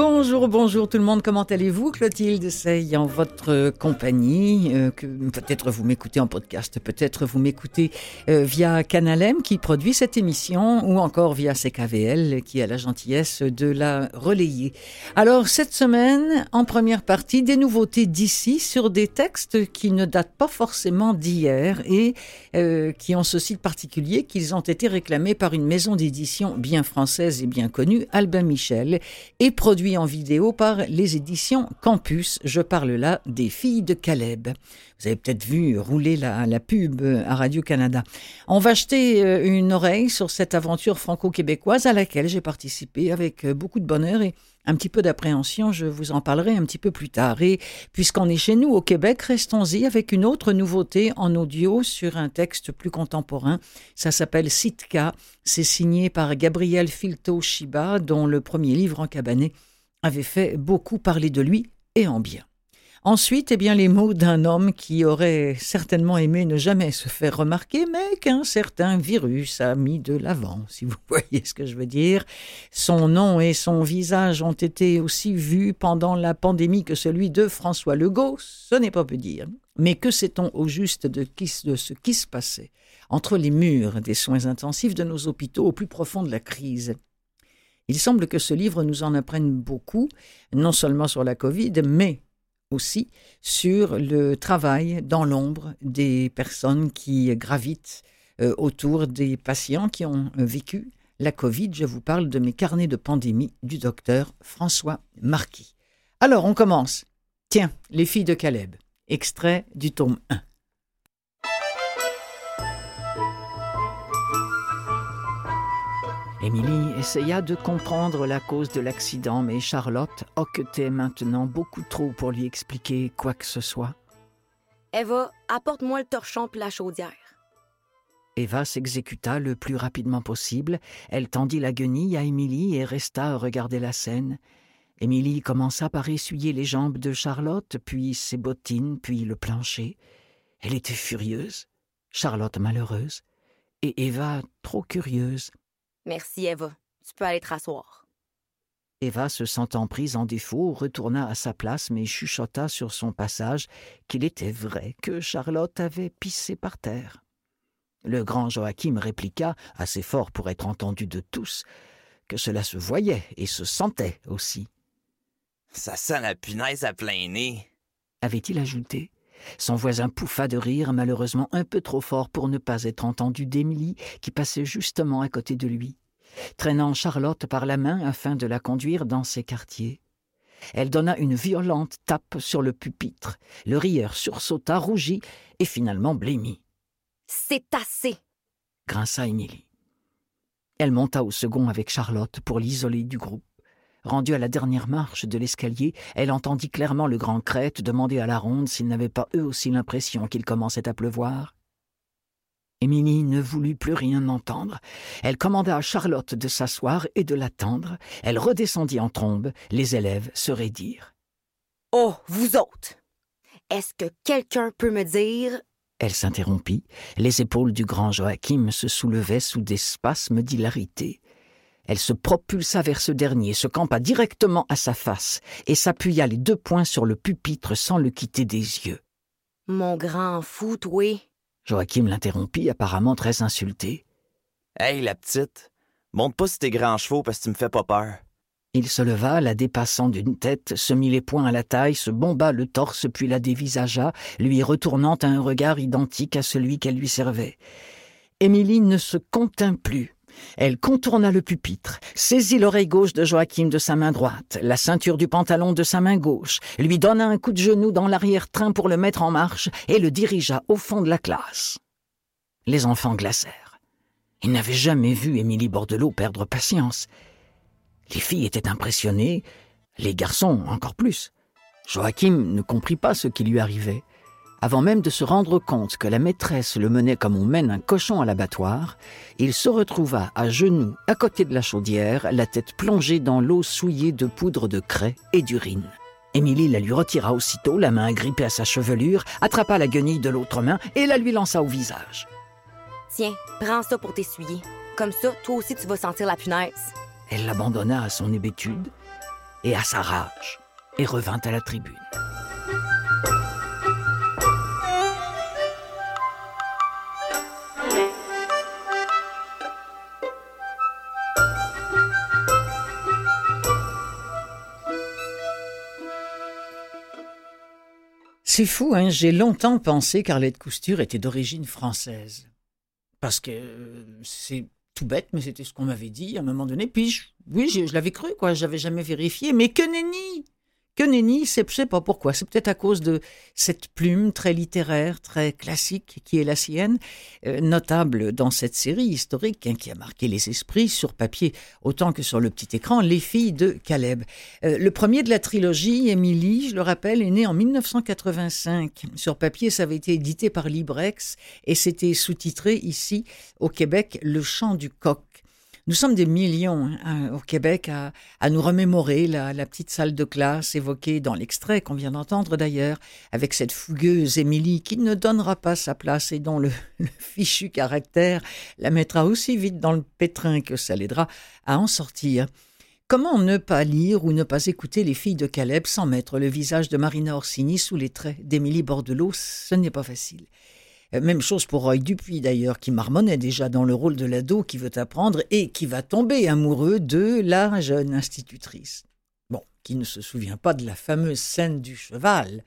Bonjour, bonjour tout le monde, comment allez-vous Clotilde? C'est en votre compagnie, euh, peut-être vous m'écoutez en podcast, peut-être vous m'écoutez euh, via Canalem qui produit cette émission ou encore via CKVL qui a la gentillesse de la relayer. Alors cette semaine, en première partie, des nouveautés d'ici sur des textes qui ne datent pas forcément d'hier et euh, qui ont ceci de particulier qu'ils ont été réclamés par une maison d'édition bien française et bien connue, Albin Michel, et produit en vidéo par les éditions Campus. Je parle là des filles de Caleb. Vous avez peut-être vu rouler la, pub à Radio-Canada. On va jeter euh, une oreille sur cette aventure franco-québécoise à laquelle j'ai participé avec euh, beaucoup de bonheur et un petit peu d'appréhension, je vous en parlerai un petit peu plus tard. Et puisqu'on est chez nous au Québec, restons-y avec une autre nouveauté en audio sur un texte plus contemporain. Ça s'appelle Sitka. C'est signé par Gabriel Filto Shiba, dont le premier livre en cabanet avait fait beaucoup parler de lui et en bien. Ensuite, eh bien, les mots d'un homme qui aurait certainement aimé ne jamais se faire remarquer, mais qu'un certain virus a mis de l'avant, si vous voyez ce que je veux dire. Son nom et son visage ont été aussi vus pendant la pandémie que celui de François Legault, ce n'est pas peu dire. Mais que sait-on au juste de, de ce qui se passait entre les murs des soins intensifs de nos hôpitaux au plus profond de la crise? Il semble que ce livre nous en apprenne beaucoup, non seulement sur la Covid, mais aussi sur le travail dans l'ombre des personnes qui gravitent euh, autour des patients qui ont euh, vécu la Covid. Je vous parle de mes carnets de pandémie du docteur François Marquis. Alors, on commence. Tiens, les filles de Caleb. Extrait du tome 1. Émilie essaya de comprendre la cause de l'accident, mais Charlotte hoquetait maintenant beaucoup trop pour lui expliquer quoi que ce soit. Eva, apporte-moi le torchon et la chaudière. Eva s'exécuta le plus rapidement possible. Elle tendit la guenille à Émilie et resta à regarder la scène. Émilie commença par essuyer les jambes de Charlotte, puis ses bottines, puis le plancher. Elle était furieuse, Charlotte malheureuse, et Eva trop curieuse. Merci, Eva. Tu peux aller te rasseoir. Eva, se sentant prise en défaut, retourna à sa place, mais chuchota sur son passage qu'il était vrai que Charlotte avait pissé par terre. Le grand Joachim répliqua, assez fort pour être entendu de tous, que cela se voyait et se sentait aussi. Ça sent la punaise à plein nez, avait-il ajouté. Son voisin pouffa de rire, malheureusement un peu trop fort pour ne pas être entendu d'Émilie, qui passait justement à côté de lui, traînant Charlotte par la main afin de la conduire dans ses quartiers. Elle donna une violente tape sur le pupitre. Le rieur sursauta, rougit et finalement blêmit. C'est assez grinça Émilie. Elle monta au second avec Charlotte pour l'isoler du groupe. Rendue à la dernière marche de l'escalier, elle entendit clairement le grand crête demander à la ronde s'ils n'avaient pas eux aussi l'impression qu'il commençait à pleuvoir. Émilie ne voulut plus rien entendre. Elle commanda à Charlotte de s'asseoir et de l'attendre. Elle redescendit en trombe. Les élèves se raidirent. Oh, vous autres! Est-ce que quelqu'un peut me dire? Elle s'interrompit. Les épaules du grand Joachim se soulevaient sous des spasmes d'hilarité. Elle se propulsa vers ce dernier, se campa directement à sa face et s'appuya les deux poings sur le pupitre sans le quitter des yeux. Mon grand fou, oui. Joachim l'interrompit, apparemment très insulté. Hey, la petite, monte pas sur tes grands chevaux parce que tu me fais pas peur. Il se leva, la dépassant d'une tête, se mit les poings à la taille, se bomba le torse, puis la dévisagea, lui retournant un regard identique à celui qu'elle lui servait. Émilie ne se contint plus. Elle contourna le pupitre, saisit l'oreille gauche de Joachim de sa main droite, la ceinture du pantalon de sa main gauche, lui donna un coup de genou dans l'arrière-train pour le mettre en marche et le dirigea au fond de la classe. Les enfants glacèrent. Ils n'avaient jamais vu Émilie Bordelot perdre patience. Les filles étaient impressionnées, les garçons encore plus. Joachim ne comprit pas ce qui lui arrivait. Avant même de se rendre compte que la maîtresse le menait comme on mène un cochon à l'abattoir, il se retrouva à genoux à côté de la chaudière, la tête plongée dans l'eau souillée de poudre de craie et d'urine. Émilie la lui retira aussitôt, la main agrippée à sa chevelure, attrapa la guenille de l'autre main et la lui lança au visage. Tiens, prends ça pour t'essuyer. Comme ça, toi aussi, tu vas sentir la punaise. Elle l'abandonna à son hébétude et à sa rage et revint à la tribune. C'est fou, hein j'ai longtemps pensé qu'Arlette Cousture était d'origine française. Parce que euh, c'est tout bête, mais c'était ce qu'on m'avait dit à un moment donné. Puis, oui, je, je l'avais cru, quoi. J'avais jamais vérifié. Mais que nenni Que nenni, c'est- je sais pas pourquoi. C'est peut-être à cause de cette plume très littéraire, très classique qui est la sienne, euh, notable dans cette série historique hein, qui a marqué les esprits sur papier autant que sur le petit écran, Les filles de Caleb. Euh, le premier de la trilogie, Émilie, je le rappelle, est né en 1985. Sur papier, ça avait été édité par Librex et c'était sous-titré ici au Québec Le chant du coq. Nous sommes des millions hein, au Québec à, nous remémorer la, la petite salle de classe évoquée dans l'extrait qu'on vient d'entendre d'ailleurs, avec cette fougueuse Émilie qui ne donnera pas sa place et dont le, le fichu caractère la mettra aussi vite dans le pétrin que ça l'aidera à en sortir. Comment ne pas lire ou ne pas écouter Les filles de Caleb sans mettre le visage de Marina Orsini sous les traits d'Émilie Bordelot? Ce n'est pas facile. Euh, Même chose pour Roy Dupuis d'ailleurs, qui marmonnait déjà dans le rôle de l'ado qui veut apprendre et qui va tomber amoureux de la jeune institutrice. Bon, qui ne se souvient pas de la fameuse scène du cheval.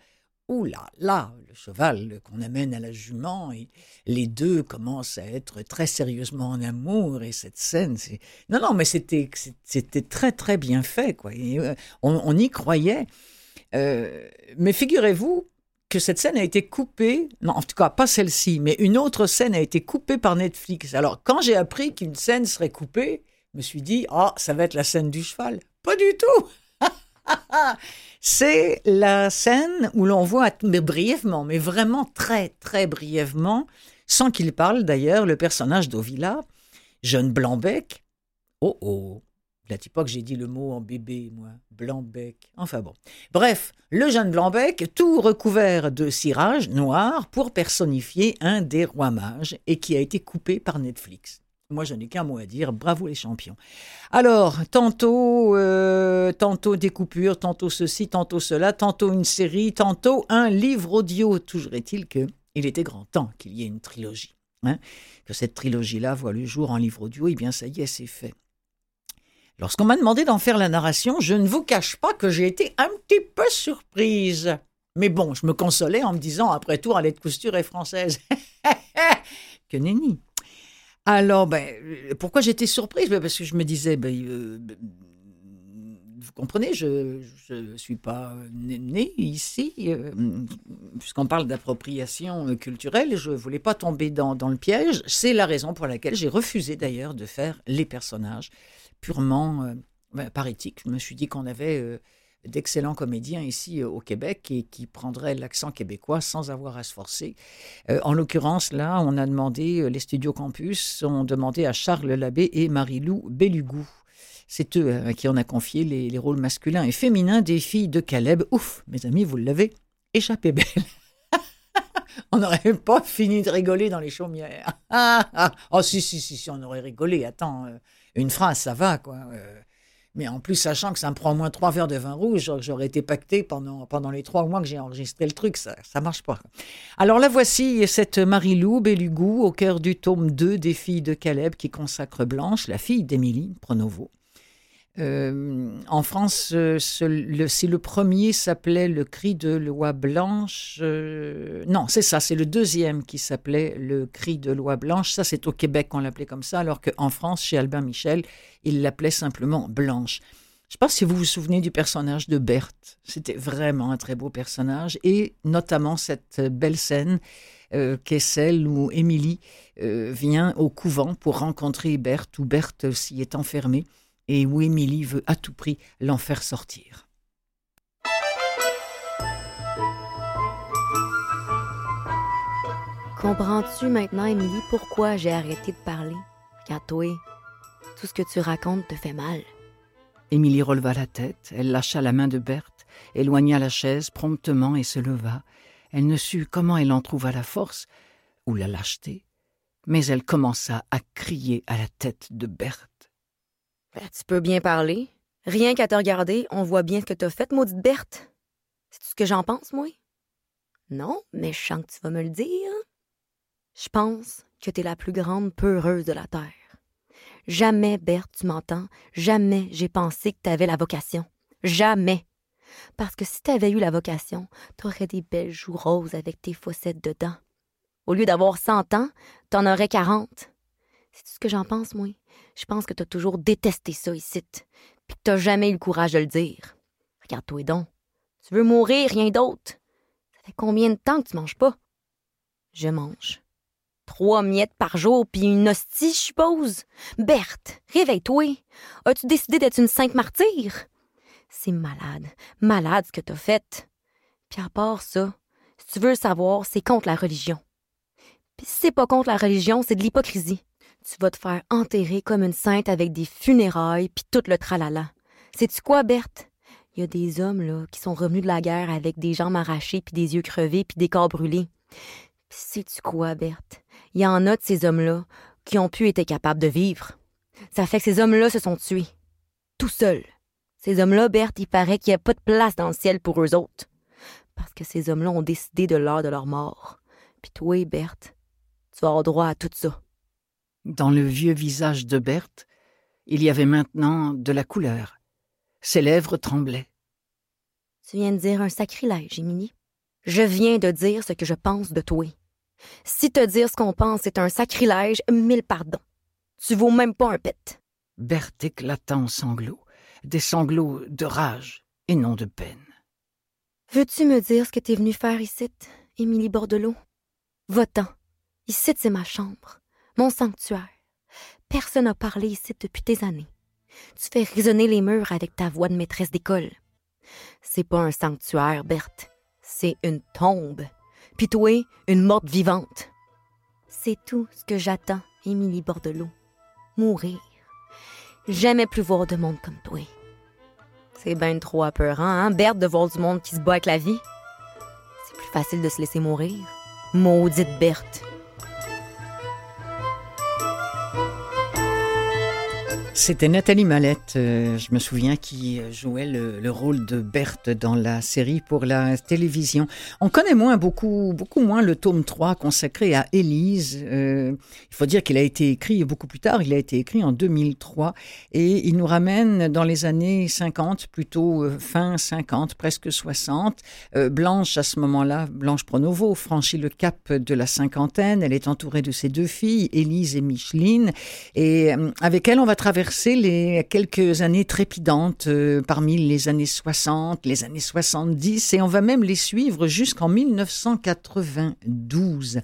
Ouh là là, le cheval qu'on amène à la jument et les deux commencent à être très sérieusement en amour et cette scène, c'est non non mais c'était c'était très très bien fait quoi. Euh, on, on y croyait. Euh, mais figurez-vous que cette scène a été coupée, non en tout cas pas celle-ci, mais une autre scène a été coupée par Netflix. Alors quand j'ai appris qu'une scène serait coupée, je me suis dit ah ça va être la scène du cheval. Pas du tout. C'est la scène où l'on voit, mais brièvement, mais vraiment très très brièvement, sans qu'il parle d'ailleurs, le personnage d'Ovila, jeune Blanc-bec. Oh oh, la j'ai dit le mot en bébé, moi, Blanc-bec. Enfin bon. Bref, le jeune Blanc-bec, tout recouvert de cirage noir pour personnifier un des rois mages et qui a été coupé par Netflix. Moi, je n'ai qu'un mot à dire. Bravo les champions. Alors, tantôt, euh, tantôt des coupures, tantôt ceci, tantôt cela, tantôt une série, tantôt un livre audio. Toujours est-il que il était grand temps qu'il y ait une trilogie. Hein, que cette trilogie-là voit le jour en livre audio. Eh bien, ça y est, c'est fait. Lorsqu'on m'a demandé d'en faire la narration, je ne vous cache pas que j'ai été un petit peu surprise. Mais bon, je me consolais en me disant, après tout, Arlette Cousture est française. que nenni. Alors, ben, pourquoi j'étais surprise? Ben, Parce que je me disais, ben, euh, vous comprenez, je ne suis pas née ici, euh, puisqu'on parle d'appropriation culturelle, je ne voulais pas tomber dans le piège. C'est la raison pour laquelle j'ai refusé d'ailleurs de faire les personnages purement euh, ben, par éthique. Je me suis dit qu'on avait euh, d'excellents comédiens ici euh, au Québec et qui prendraient l'accent québécois sans avoir à se forcer. En l'occurrence, là, on a demandé, les studios campus ont demandé à Charles Labbé et Marie-Lou Bellugou. C'est eux à qui on a confié les, les, rôles masculins et féminins des filles de Caleb. Ouf, mes amis, vous l'avez échappé belle. on n'aurait pas fini de rigoler dans les chaumières. Ah, ah. Oh, si, si, si, si, on aurait rigolé. Attends, une phrase, ça va, quoi. Euh, mais en plus, sachant que ça me prend au moins trois verres de vin rouge, j'aurais été pacté pendant, pendant les trois mois que j'ai enregistré le truc, ça ne marche pas. Alors là, voici cette Marie-Lou Bellugou au cœur du tome 2 des filles de Caleb qui consacre Blanche, la fille d'Émilie Pronovo. Euh, en France, euh, ce, le, si le premier s'appelait Le cri de loi blanche, euh, non, c'est ça, c'est le deuxième qui s'appelait Le cri de loi blanche. Ça, c'est au Québec qu'on l'appelait comme ça, alors qu'en France, chez Albin Michel, il l'appelait simplement Blanche. Je ne sais pas si vous vous souvenez du personnage de Berthe. C'était vraiment un très beau personnage, et notamment cette belle scène euh, qui est celle où Émilie euh, vient au couvent pour rencontrer Berthe, où Berthe s'y est enfermée et où Émilie veut à tout prix l'en faire sortir. Comprends-tu maintenant, Émilie, pourquoi j'ai arrêté de parler? Regarde, toi, tout ce que tu racontes te fait mal. Émilie releva la tête, elle lâcha la main de Berthe, éloigna la chaise promptement et se leva. Elle ne sut comment elle en trouva la force ou la lâcheté, mais elle commença à crier à la tête de Berthe. Tu peux bien parler. Rien qu'à te regarder, on voit bien ce que t'as fait, maudite Berthe. C'est ce que j'en pense, moi? Non, mais je sens que tu vas me le dire. Je pense que t'es la plus grande peureuse de la Terre. Jamais, Berthe, tu m'entends, jamais j'ai pensé que t'avais la vocation. Jamais. Parce que si t'avais eu la vocation, t'aurais des belles joues roses avec tes fossettes dedans. Au lieu d'avoir cent ans, t'en aurais quarante. C'est ce que j'en pense, moi. Je pense que t'as toujours détesté ça ici, puis que t'as jamais eu le courage de le dire. Regarde-toi donc. Tu veux mourir, rien d'autre. Ça fait combien de temps que tu manges pas? Je mange. Trois miettes par jour, puis une hostie, je suppose. Berthe, réveille-toi. As-tu décidé d'être une sainte martyre? C'est malade, malade ce que t'as fait. Puis à part ça, si tu veux savoir, c'est contre la religion. Puis si c'est pas contre la religion, c'est de l'hypocrisie. Tu vas te faire enterrer comme une sainte avec des funérailles puis tout le tralala. Sais-tu quoi, Berthe? Il y a des hommes là qui sont revenus de la guerre avec des jambes arrachées puis des yeux crevés puis des corps brûlés. Puis sais-tu quoi, Berthe? Il y en a de ces hommes-là qui ont pu être capables de vivre. Ça fait que ces hommes-là se sont tués. Tout seuls. Ces hommes-là, Berthe, il paraît qu'il n'y a pas de place dans le ciel pour eux autres. Parce que ces hommes-là ont décidé de l'heure de leur mort. Puis toi, Berthe, tu vas avoir droit à tout ça. Dans le vieux visage de Berthe, il y avait maintenant de la couleur. Ses lèvres tremblaient. Tu viens de dire un sacrilège, Émilie. Je viens de dire ce que je pense de toi. Si te dire ce qu'on pense est un sacrilège, mille pardons. Tu vaux même pas un pet. Berthe éclata en sanglots, des sanglots de rage et non de peine. Veux-tu me dire ce que t'es venue faire ici, Émilie Bordelot? Va-t'en. Ici, c'est ma chambre, mon sanctuaire. Personne n'a parlé ici depuis des années. Tu fais résonner les murs avec ta voix de maîtresse d'école. C'est pas un sanctuaire, Berthe. C'est une tombe. Puis toi, une morte vivante. C'est tout ce que j'attends, Émilie Bordelot. Mourir. Jamais plus voir de monde comme toi. C'est bien trop apeurant, hein, Berthe, de voir du monde qui se bat avec la vie. C'est plus facile de se laisser mourir. Maudite Berthe. C'était Nathalie Mallette, euh, je me souviens, qui jouait le, rôle de Berthe dans la série pour la télévision. On connaît moins, beaucoup, beaucoup moins le tome 3 consacré à Élise. Euh, il faut dire qu'il a été écrit beaucoup plus tard, il a été écrit en 2003 et il nous ramène dans les années 50, plutôt euh, fin 50, presque 60. Blanche, à ce moment-là, Blanche Pronovo, franchit le cap de la cinquantaine. Elle est entourée de ses deux filles, Élise et Micheline. Et avec elle, on va traverser les quelques années trépidantes euh, parmi les années 60, les années 70, et on va même les suivre jusqu'en 1992.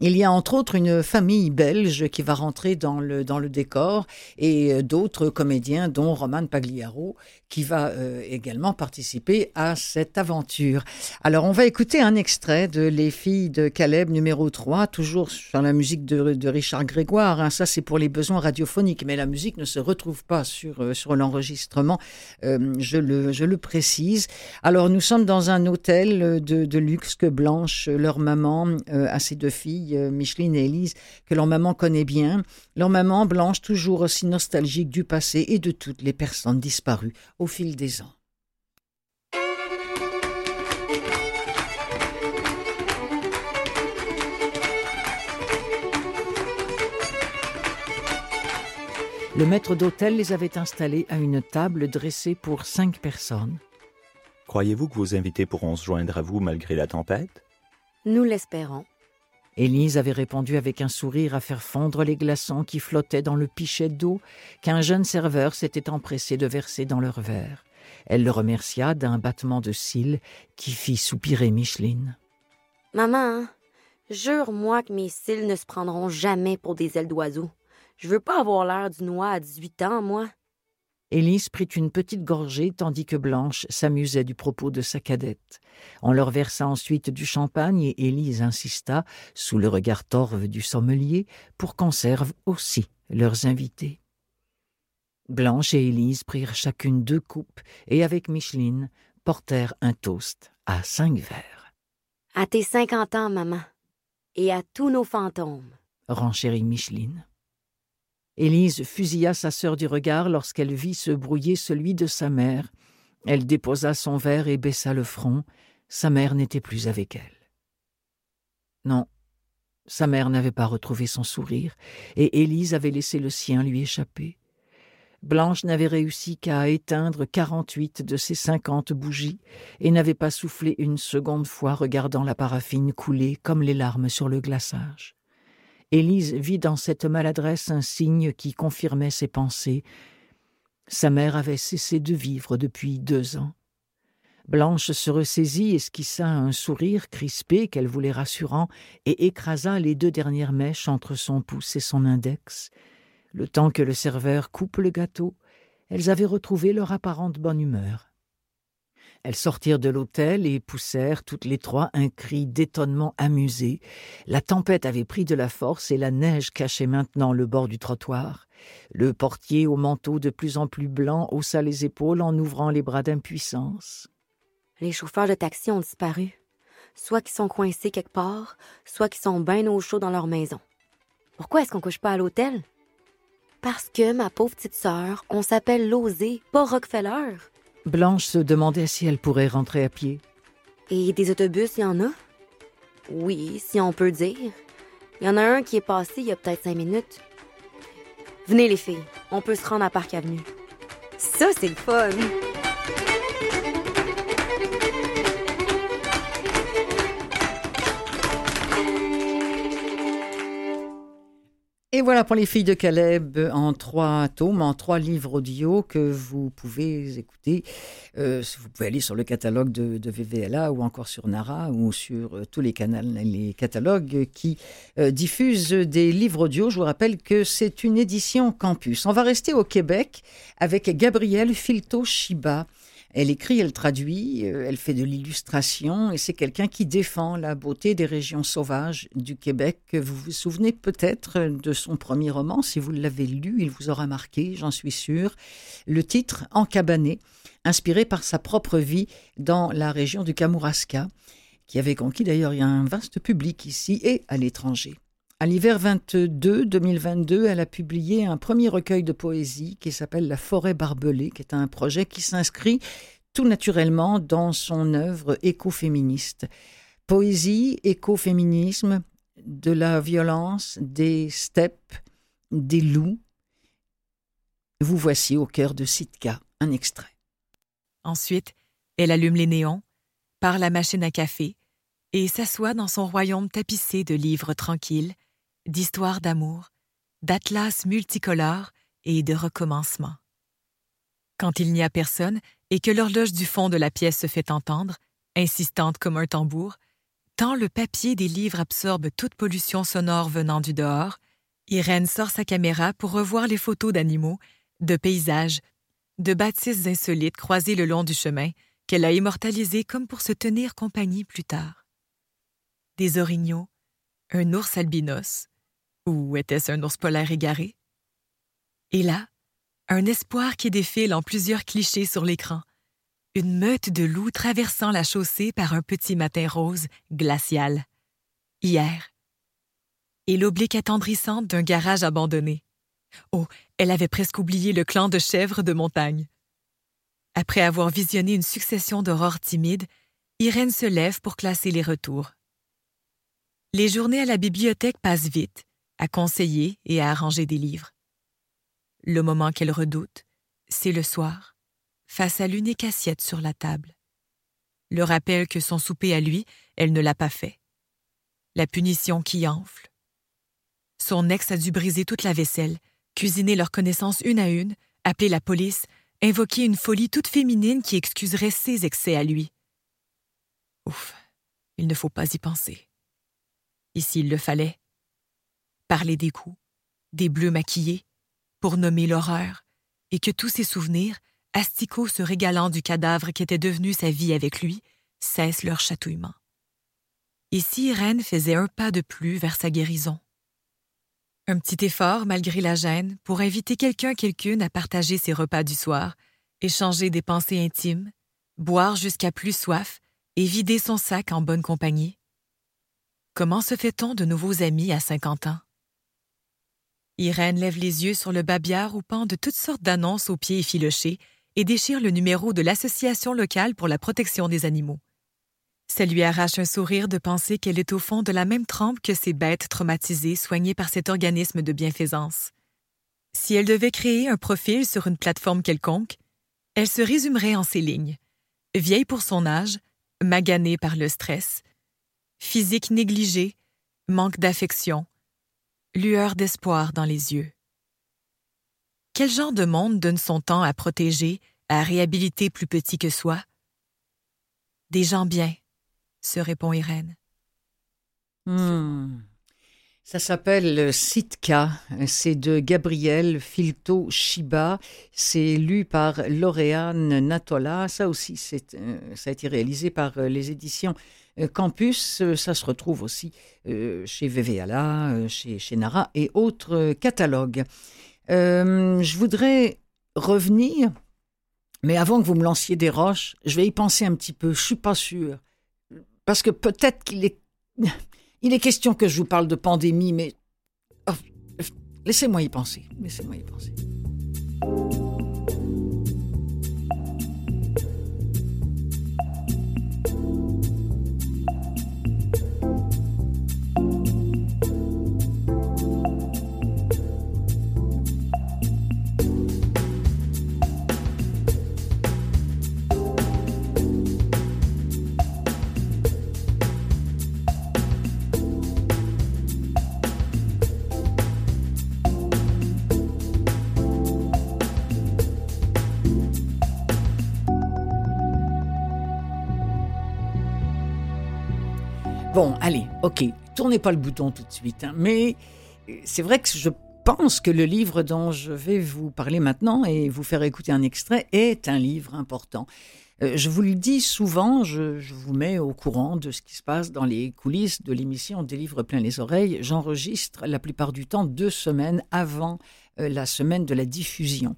Il y a entre autres une famille belge qui va rentrer dans le, dans le décor et euh, d'autres comédiens, dont Roman Pagliaro, qui va euh, également participer à cette aventure. Alors, on va écouter un extrait de Les filles de Caleb numéro 3, toujours sur la musique de, Richard Grégoire. Hein. Ça, c'est pour les besoins radiophoniques, mais la musique ne se retrouve pas sur, euh, sur l'enregistrement, euh, je, le, je le précise. Alors, nous sommes dans un hôtel de, de luxe que Blanche, leur maman, a ses deux filles, Micheline et Elise, que leur maman connaît bien. Leur maman, Blanche, toujours aussi nostalgique du passé et de toutes les personnes disparues au fil des ans. Le maître d'hôtel les avait installés à une table dressée pour cinq personnes. Croyez-vous que vos invités pourront se joindre à vous malgré la tempête? Nous l'espérons. Élise avait répondu avec un sourire à faire fondre les glaçons qui flottaient dans le pichet d'eau qu'un jeune serveur s'était empressé de verser dans leur verre. Elle le remercia d'un battement de cils qui fit soupirer Micheline. Maman, jure-moi que mes cils ne se prendront jamais pour des ailes d'oiseau. Je veux pas avoir l'air du noix à 18 ans, moi. Élise prit une petite gorgée tandis que Blanche s'amusait du propos de sa cadette. On leur versa ensuite du champagne et Élise insista, sous le regard torve du sommelier, pour qu'on serve aussi leurs invités. Blanche et Élise prirent chacune deux coupes et avec Micheline portèrent un toast à cinq verres. À tes cinquante ans, maman, et à tous nos fantômes, renchérit Micheline. Élise fusilla sa sœur du regard lorsqu'elle vit se brouiller celui de sa mère. Elle déposa son verre et baissa le front. Sa mère n'était plus avec elle. Non, sa mère n'avait pas retrouvé son sourire, et Élise avait laissé le sien lui échapper. Blanche n'avait réussi qu'à éteindre quarante-huit de ses cinquante bougies et n'avait pas soufflé une seconde fois regardant la paraffine couler comme les larmes sur le glaçage. Élise vit dans cette maladresse un signe qui confirmait ses pensées. Sa mère avait cessé de vivre depuis deux ans. Blanche se ressaisit, esquissa un sourire crispé qu'elle voulait rassurant, et écrasa les deux dernières mèches entre son pouce et son index. Le temps que le serveur coupe le gâteau, elles avaient retrouvé leur apparente bonne humeur. Elles sortirent de l'hôtel et poussèrent toutes les trois un cri d'étonnement amusé. La tempête avait pris de la force et la neige cachait maintenant le bord du trottoir. Le portier au manteau de plus en plus blanc haussa les épaules en ouvrant les bras d'impuissance. Les chauffeurs de taxi ont disparu. Soit qu'ils sont coincés quelque part, soit qu'ils sont bien au chaud dans leur maison. Pourquoi est-ce qu'on couche pas à l'hôtel? Parce que, ma pauvre petite sœur, on s'appelle Losé, pas Rockefeller. Blanche se demandait si elle pourrait rentrer à pied. Et des autobus, il y en a? Oui, si on peut dire. Il y en a un qui est passé il y a peut-être cinq minutes. Venez les filles, on peut se rendre à Parc Avenue. Ça, c'est le fun! Et voilà pour les filles de Caleb en trois tomes, en trois livres audio que vous pouvez écouter. Euh, vous pouvez aller sur le catalogue de, VVLA ou encore sur Nara ou sur euh, tous les, canaux, les catalogues qui euh, diffusent des livres audio. Je vous rappelle que c'est une édition campus. On va rester au Québec avec Gabrielle Filto-Shiba. Elle écrit, elle traduit, euh, elle fait de l'illustration et c'est quelqu'un qui défend la beauté des régions sauvages du Québec. Vous vous souvenez peut-être de son premier roman, si vous l'avez lu, il vous aura marqué, j'en suis sûre. Le titre Encabané, inspiré par sa propre vie dans la région du Kamouraska, qui avait conquis d'ailleurs un vaste public ici et à l'étranger. À l'hiver 22-2022, elle a publié un premier recueil de poésie qui s'appelle La forêt barbelée, qui est un projet qui s'inscrit tout naturellement dans son œuvre écoféministe. Poésie, écoféminisme, de la violence, des steppes, des loups. Vous voici au cœur de Sitka, un extrait. Ensuite, elle allume les néons, part la machine à café et s'assoit dans son royaume tapissé de livres tranquilles d'histoires d'amour, d'atlas multicolores et de recommencement. Quand il n'y a personne et que l'horloge du fond de la pièce se fait entendre, insistante comme un tambour, tant le papier des livres absorbe toute pollution sonore venant du dehors, Irène sort sa caméra pour revoir les photos d'animaux, de paysages, de bâtisses insolites croisées le long du chemin qu'elle a immortalisées comme pour se tenir compagnie plus tard. Des orignaux, un ours albinos, ou était-ce un ours polaire égaré? Et là, un espoir qui défile en plusieurs clichés sur l'écran. Une meute de loups traversant la chaussée par un petit matin rose glacial. Hier. Et l'oblique attendrissante d'un garage abandonné. Oh, elle avait presque oublié le clan de chèvres de montagne. Après avoir visionné une succession d'aurores timides, Irène se lève pour classer les retours. Les journées à la bibliothèque passent vite, à conseiller et à arranger des livres. Le moment qu'elle redoute, c'est le soir, face à l'unique assiette sur la table. Le rappel que son souper à lui, elle ne l'a pas fait. La punition qui enfle. Son ex a dû briser toute la vaisselle, cuisiner leurs connaissances une à une, appeler la police, invoquer une folie toute féminine qui excuserait ses excès à lui. Ouf, il ne faut pas y penser. Ici, il le fallait, parler des coups, des bleus maquillés, pour nommer l'horreur, et que tous ses souvenirs, asticots se régalant du cadavre qui était devenu sa vie avec lui, cessent leur chatouillement. Ici, Irène faisait un pas de plus vers sa guérison? Un petit effort, malgré la gêne, pour inviter quelqu'un quelqu'une à partager ses repas du soir, échanger des pensées intimes, boire jusqu'à plus soif et vider son sac en bonne compagnie? Comment se fait-on de nouveaux amis à 50 ans? Irène lève les yeux sur le babillard où pendent toutes sortes d'annonces aux pieds effilochés et déchire le numéro de l'Association locale pour la protection des animaux. Ça lui arrache un sourire de penser qu'elle est au fond de la même trempe que ces bêtes traumatisées soignées par cet organisme de bienfaisance. Si elle devait créer un profil sur une plateforme quelconque, elle se résumerait en ces lignes. Vieille pour son âge, maganée par le stress, physique négligée, manque d'affection, lueur d'espoir dans les yeux. Quel genre de monde donne son temps à protéger, à réhabiliter plus petit que soi? Des gens bien, se répond Irène. Hmm. Ça s'appelle Sitka. C'est de Gabriel Filto Shiba. C'est lu par Lauréane Natola. Ça aussi, euh, ça a été réalisé par euh, les éditions euh, Campus. Ça se retrouve aussi chez VVALA, chez, chez Nara et autres catalogues. je voudrais revenir, mais avant que vous me lanciez des roches, je vais y penser un petit peu. Je suis pas sûr. Parce que peut-être qu'il est il est question que je vous parle de pandémie, mais oh, laissez-moi y penser. Laissez-moi y penser. Ok, tournez pas le bouton tout de suite, hein, mais euh, c'est vrai que je pense que le livre dont je vais vous parler maintenant et vous faire écouter un extrait est un livre important. Euh, je vous le dis souvent, je, vous mets au courant de ce qui se passe dans les coulisses de l'émission Des livres plein les oreilles. J'enregistre la plupart du temps deux semaines avant euh, la semaine de la diffusion.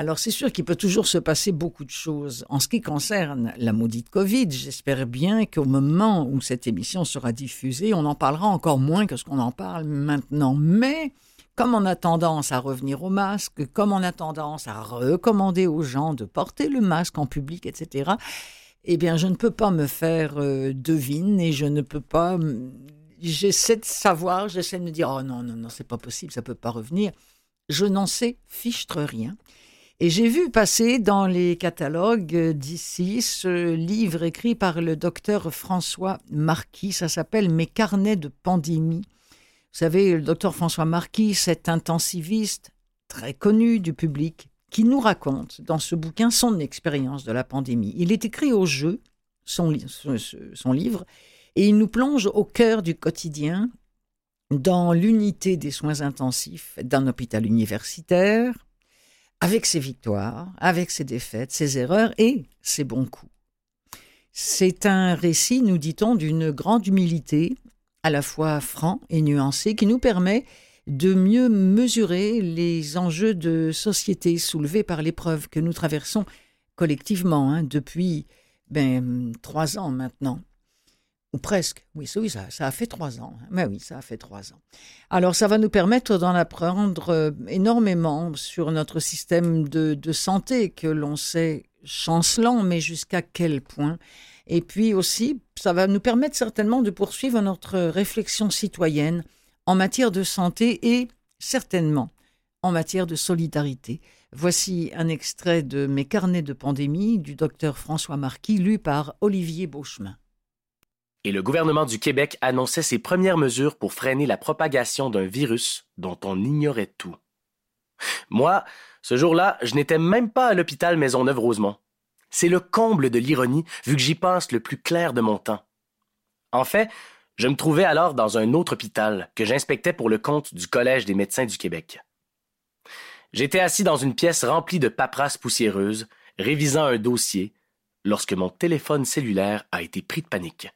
Alors c'est sûr qu'il peut toujours se passer beaucoup de choses. En ce qui concerne la maudite Covid, j'espère bien qu'au moment où cette émission sera diffusée, on en parlera encore moins que ce qu'on en parle maintenant. Mais comme on a tendance à revenir au masque, comme on a tendance à recommander aux gens de porter le masque en public, etc., eh bien je ne peux pas me faire euh, devine et je ne peux pas... J'essaie de savoir, j'essaie de me dire, oh non, non, non, c'est pas possible, ça peut pas revenir. Je n'en sais fichtre rien. Et j'ai vu passer dans les catalogues d'ici ce livre écrit par le docteur François Marquis. Ça s'appelle Mes carnets de pandémie. Vous savez, le docteur François Marquis, cet intensiviste très connu du public, qui nous raconte dans ce bouquin son expérience de la pandémie. Il est écrit au jeu, son, son livre, et il nous plonge au cœur du quotidien, dans l'unité des soins intensifs d'un hôpital universitaire, avec ses victoires, avec ses défaites, ses erreurs et ses bons coups. C'est un récit, nous dit-on, d'une grande humilité, à la fois franc et nuancé, qui nous permet de mieux mesurer les enjeux de société soulevés par l'épreuve que nous traversons collectivement hein, depuis ben, trois ans maintenant. Ou presque. Oui, oui ça, ça a fait trois ans. Mais oui, ça a fait trois ans. Alors, ça va nous permettre d'en apprendre euh, énormément sur notre système de, de santé que l'on sait chancelant, mais jusqu'à quel point. Et puis aussi, ça va nous permettre certainement de poursuivre notre réflexion citoyenne en matière de santé et certainement en matière de solidarité. Voici un extrait de Mes carnets de pandémie du docteur François Marquis, lu par Olivier Beauchemin et le gouvernement du Québec annonçait ses premières mesures pour freiner la propagation d'un virus dont on ignorait tout. Moi, ce jour-là, je n'étais même pas à l'hôpital Maisonneuve-Rosemont. C'est le comble de l'ironie, vu que j'y passe le plus clair de mon temps. En fait, je me trouvais alors dans un autre hôpital que j'inspectais pour le compte du Collège des médecins du Québec. J'étais assis dans une pièce remplie de paperasses poussiéreuses, révisant un dossier, lorsque mon téléphone cellulaire a été pris de panique.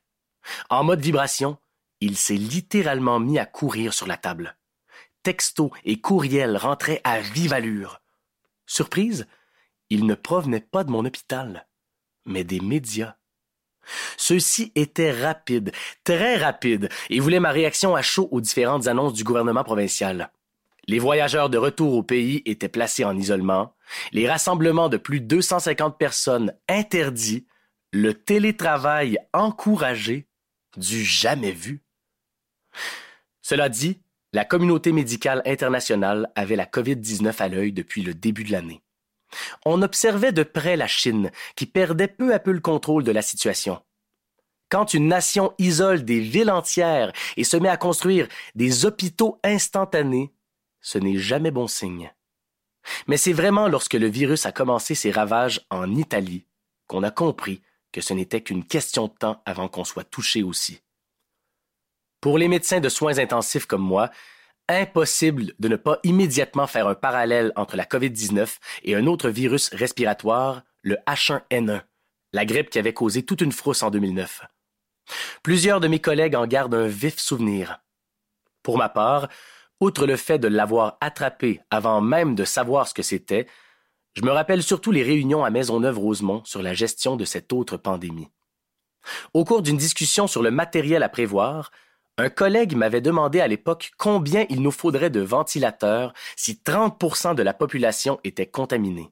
En mode vibration, il s'est littéralement mis à courir sur la table. Textos et courriels rentraient à vive allure. Surprise, ils ne provenaient pas de mon hôpital, mais des médias. Ceux-ci étaient rapides, très rapides, et voulaient ma réaction à chaud aux différentes annonces du gouvernement provincial. Les voyageurs de retour au pays étaient placés en isolement, les rassemblements de plus de 250 personnes interdits, le télétravail encouragé, du jamais vu. Cela dit, la communauté médicale internationale avait la COVID-19 à l'œil depuis le début de l'année. On observait de près la Chine, qui perdait peu à peu le contrôle de la situation. Quand une nation isole des villes entières et se met à construire des hôpitaux instantanés, ce n'est jamais bon signe. Mais c'est vraiment lorsque le virus a commencé ses ravages en Italie qu'on a compris que ce n'était qu'une question de temps avant qu'on soit touché aussi. Pour les médecins de soins intensifs comme moi, impossible de ne pas immédiatement faire un parallèle entre la COVID-19 et un autre virus respiratoire, le H1N1, la grippe qui avait causé toute une frousse en 2009. Plusieurs de mes collègues en gardent un vif souvenir. Pour ma part, outre le fait de l'avoir attrapé avant même de savoir ce que c'était, je me rappelle surtout les réunions à Maisonneuve-Rosemont sur la gestion de cette autre pandémie. Au cours d'une discussion sur le matériel à prévoir, un collègue m'avait demandé à l'époque combien il nous faudrait de ventilateurs si 30% de la population était contaminée.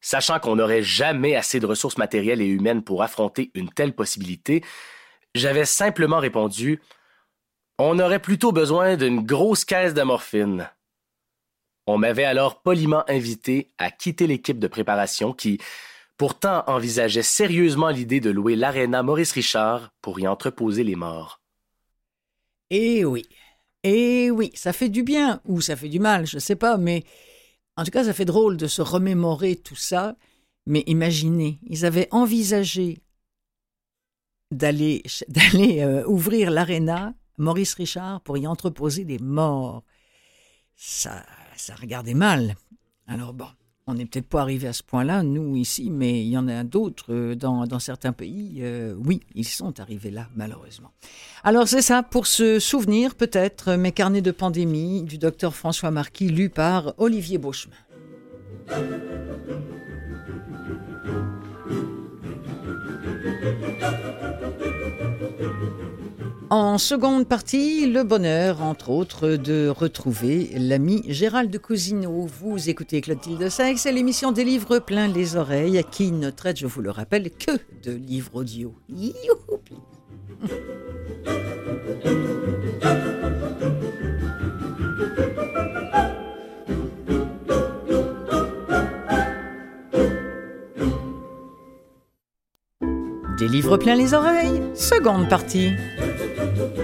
Sachant qu'on n'aurait jamais assez de ressources matérielles et humaines pour affronter une telle possibilité, j'avais simplement répondu on aurait plutôt besoin d'une grosse caisse de morphine. On m'avait alors poliment invité à quitter l'équipe de préparation qui, pourtant, envisageait sérieusement l'idée de louer l'aréna Maurice Richard pour y entreposer les morts. Eh oui, eh oui, ça fait du bien ou ça fait du mal, je ne sais pas, mais en tout cas, ça fait drôle de se remémorer tout ça. Mais imaginez, ils avaient envisagé d'aller euh, ouvrir l'aréna Maurice Richard pour y entreposer des morts. Ça, ça regardait mal. Alors bon, on n'est peut-être pas arrivé à ce point-là, nous ici, mais il y en a d'autres euh, dans, certains pays. Euh, oui, ils sont arrivés là, malheureusement. Alors c'est ça, pour se souvenir peut-être, mes carnets de pandémie du docteur François Marquis, lu par Olivier Beauchemin. En seconde partie, le bonheur, entre autres, de retrouver l'ami Gérald de Cousineau. Vous écoutez Clotilde Seix, c'est l'émission des livres plein les oreilles, qui ne traite, je vous le rappelle, que de livres audio. Des livres plein les oreilles, seconde partie. do, do, do.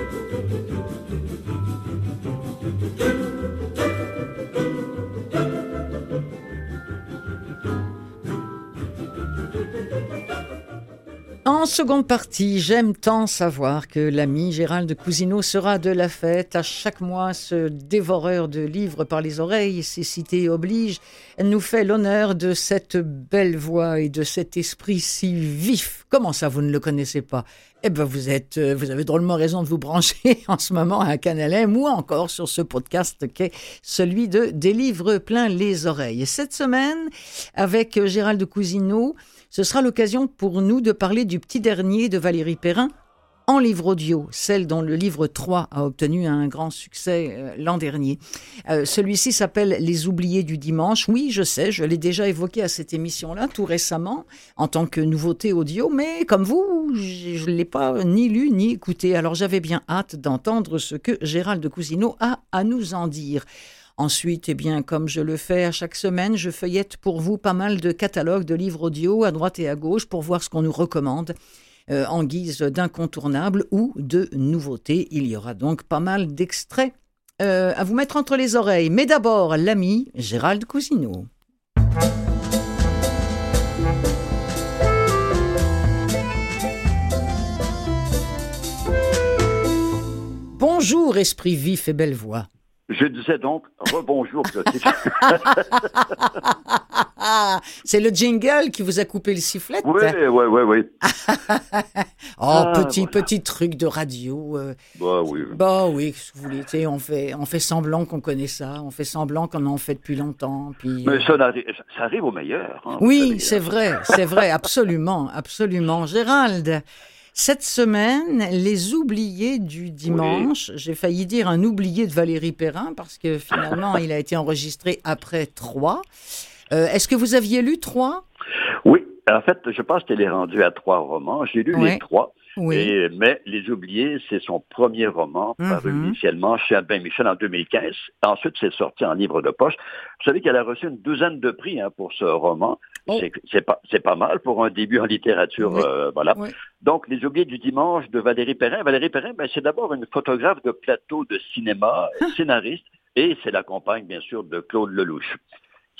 En seconde partie, j'aime tant savoir que l'ami Gérald Cousineau sera de la fête. À chaque mois, ce dévoreur de livres par les oreilles, cécité oblige, nous fait l'honneur de cette belle voix et de cet esprit si vif. Comment ça, vous ne le connaissez pas? Eh ben, vous êtes, euh, vous avez drôlement raison de vous brancher en ce moment à Canal M ou encore sur ce podcast qu'est celui de Des livres plein les oreilles. cette semaine, avec Gérald Cousineau, ce sera l'occasion pour nous de parler du petit dernier de Valérie Perrin en livre audio, celle dont le livre 3 a obtenu un grand succès euh, l'an dernier. Euh, celui-ci s'appelle Les oubliés du dimanche. Oui, je sais, je l'ai déjà évoqué à cette émission-là tout récemment en tant que nouveauté audio, mais comme vous, je ne l'ai pas ni lu ni écouté. Alors j'avais bien hâte d'entendre ce que Gérald de Cousineau a à nous en dire. Ensuite, eh bien, comme je le fais à chaque semaine, je feuillette pour vous pas mal de catalogues de livres audio à droite et à gauche pour voir ce qu'on nous recommande. Euh, en guise d'incontournable ou de nouveautés. Il y aura donc pas mal d'extraits euh, à vous mettre entre les oreilles. Mais d'abord, l'ami Gérald Cousineau. Bonjour, esprit vif et belle voix. Je disais donc rebonjour, Clotilde. C'est le jingle qui vous a coupé le sifflet. oui, oui, oui, oui. oh, Ah, petit, voilà. petit truc de radio. euh, Bah oui. Bah oui, que vous voulez, on fait, on fait semblant qu'on connaît ça, on fait semblant qu'on en fait depuis longtemps. Puis, Mais euh, ça, arrive au meilleur. hein, Oui, c'est vrai, c'est vrai, absolument, absolument. Gérald, cette semaine, les oubliés du dimanche, j'ai failli dire un oublié de Valérie Perrin parce que finalement, il a été enregistré après trois. Euh, Est-ce que vous aviez lu trois? Oui, en fait, je pense qu'elle est rendue à trois romans. J'ai lu les trois. Oui. Et- mais Les Oubliés, c'est son premier roman, paru Mhm. initialement chez Albin Michel en 2015. Ensuite, c'est sorti en livre de poche. Vous savez qu'elle a reçu une douzaine de prix hein, pour ce roman. Oh. C'est- pas, mal pour un début en littérature. Oui. euh, voilà. Oui. Donc, Les Oubliés du dimanche de Valérie Perrin. Valérie Perrin, ben, c'est d'abord une photographe de plateau de cinéma, Ah. scénariste, et c'est la compagne, bien sûr, de Claude Lelouch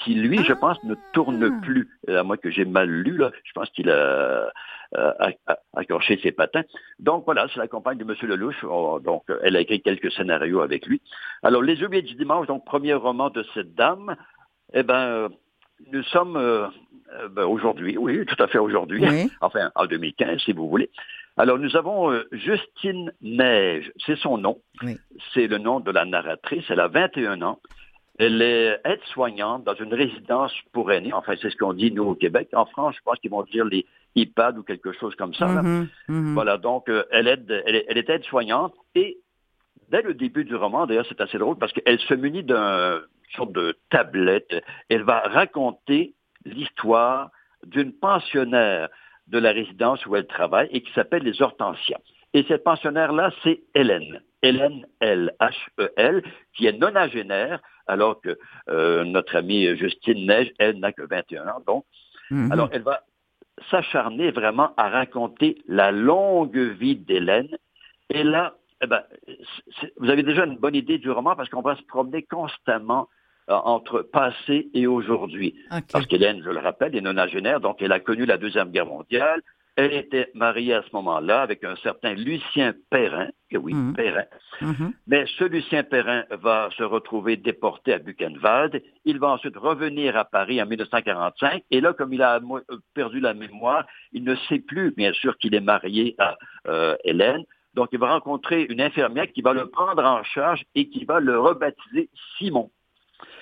qui, lui, je pense, ne tourne Ah. plus. Euh, À moi que j'ai mal lu, là, je pense qu'il a, euh, a- a- accroché ses patins. Donc voilà, c'est la compagne de M. Lelouch. Oh, donc, elle a écrit quelques scénarios avec lui. Alors, Les Oubliés du dimanche, donc premier roman de cette dame, eh ben, euh, nous sommes euh, euh, ben, aujourd'hui, oui, tout à fait aujourd'hui, Oui. enfin en 2015, si vous voulez. Alors, nous avons euh, Justine Neige, c'est son nom. Oui. C'est le nom de la narratrice. Elle a 21 ans. Elle est aide-soignante dans une résidence pour aînés. Enfin, c'est ce qu'on dit, nous, au Québec. En France, je pense qu'ils vont dire les EHPAD ou quelque chose comme ça. là. Mhm, mhm. Voilà, donc, euh, elle, aide, elle, est, elle est aide-soignante. Et dès le début du roman, d'ailleurs, c'est assez drôle parce qu'elle se munit d'une sorte de tablette. Elle va raconter l'histoire d'une pensionnaire de la résidence où elle travaille et qui s'appelle les Hortensias. Et cette pensionnaire-là, c'est Hélène. Hélène, L-H-E-L, qui est nonagénaire, alors que euh, notre amie Justine Neige, elle n'a que 21 ans. Donc, Mhm. alors, elle va s'acharner vraiment à raconter la longue vie d'Hélène. Et là, eh ben, vous avez déjà une bonne idée du roman parce qu'on va se promener constamment euh, entre passé et aujourd'hui. Parce qu'Hélène, je le rappelle, est nonagénaire, donc elle a connu la Deuxième Guerre mondiale. Elle était mariée à ce moment-là avec un certain Lucien Perrin, que oui, Mhm. Perrin. Mhm. Mais ce Lucien Perrin va se retrouver déporté à Buchenwald. Il va ensuite revenir à Paris en 1945. Et là, comme il a perdu la mémoire, il ne sait plus, bien sûr, qu'il est marié à euh, Hélène. Donc, il va rencontrer une infirmière qui va le prendre en charge et qui va le rebaptiser Simon.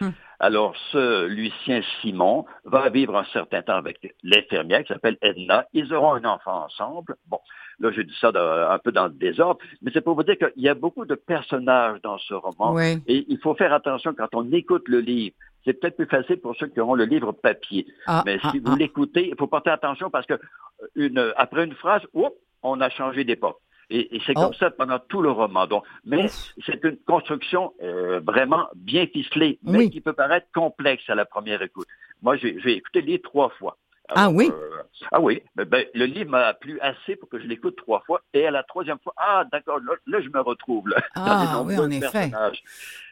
Hmm. Alors, ce Lucien Simon va vivre un certain temps avec l'infirmière qui s'appelle Edna. Ils auront un enfant ensemble. Bon, là, je dis ça un peu dans le désordre, mais c'est pour vous dire qu'il y a beaucoup de personnages dans ce roman. Et il faut faire attention quand on écoute le livre. C'est peut-être plus facile pour ceux qui auront le livre papier. Ah, Mais ah, si vous ah. l'écoutez, il faut porter attention parce que euh, une, après une phrase, oups, on a changé d'époque. Et, et c'est Oh. comme ça pendant tout le roman. Donc, mais c'est une construction euh, vraiment bien ficelée, mais Oui. qui peut paraître complexe à la première écoute. Moi, j'ai écouté le livre trois fois. Ah oui? euh, ah oui. Ben, le livre m'a plu assez pour que je l'écoute trois fois. Et à la troisième fois, ah d'accord, là, là, je me retrouve. Là, dans Ah, les oui, en effet. personnages.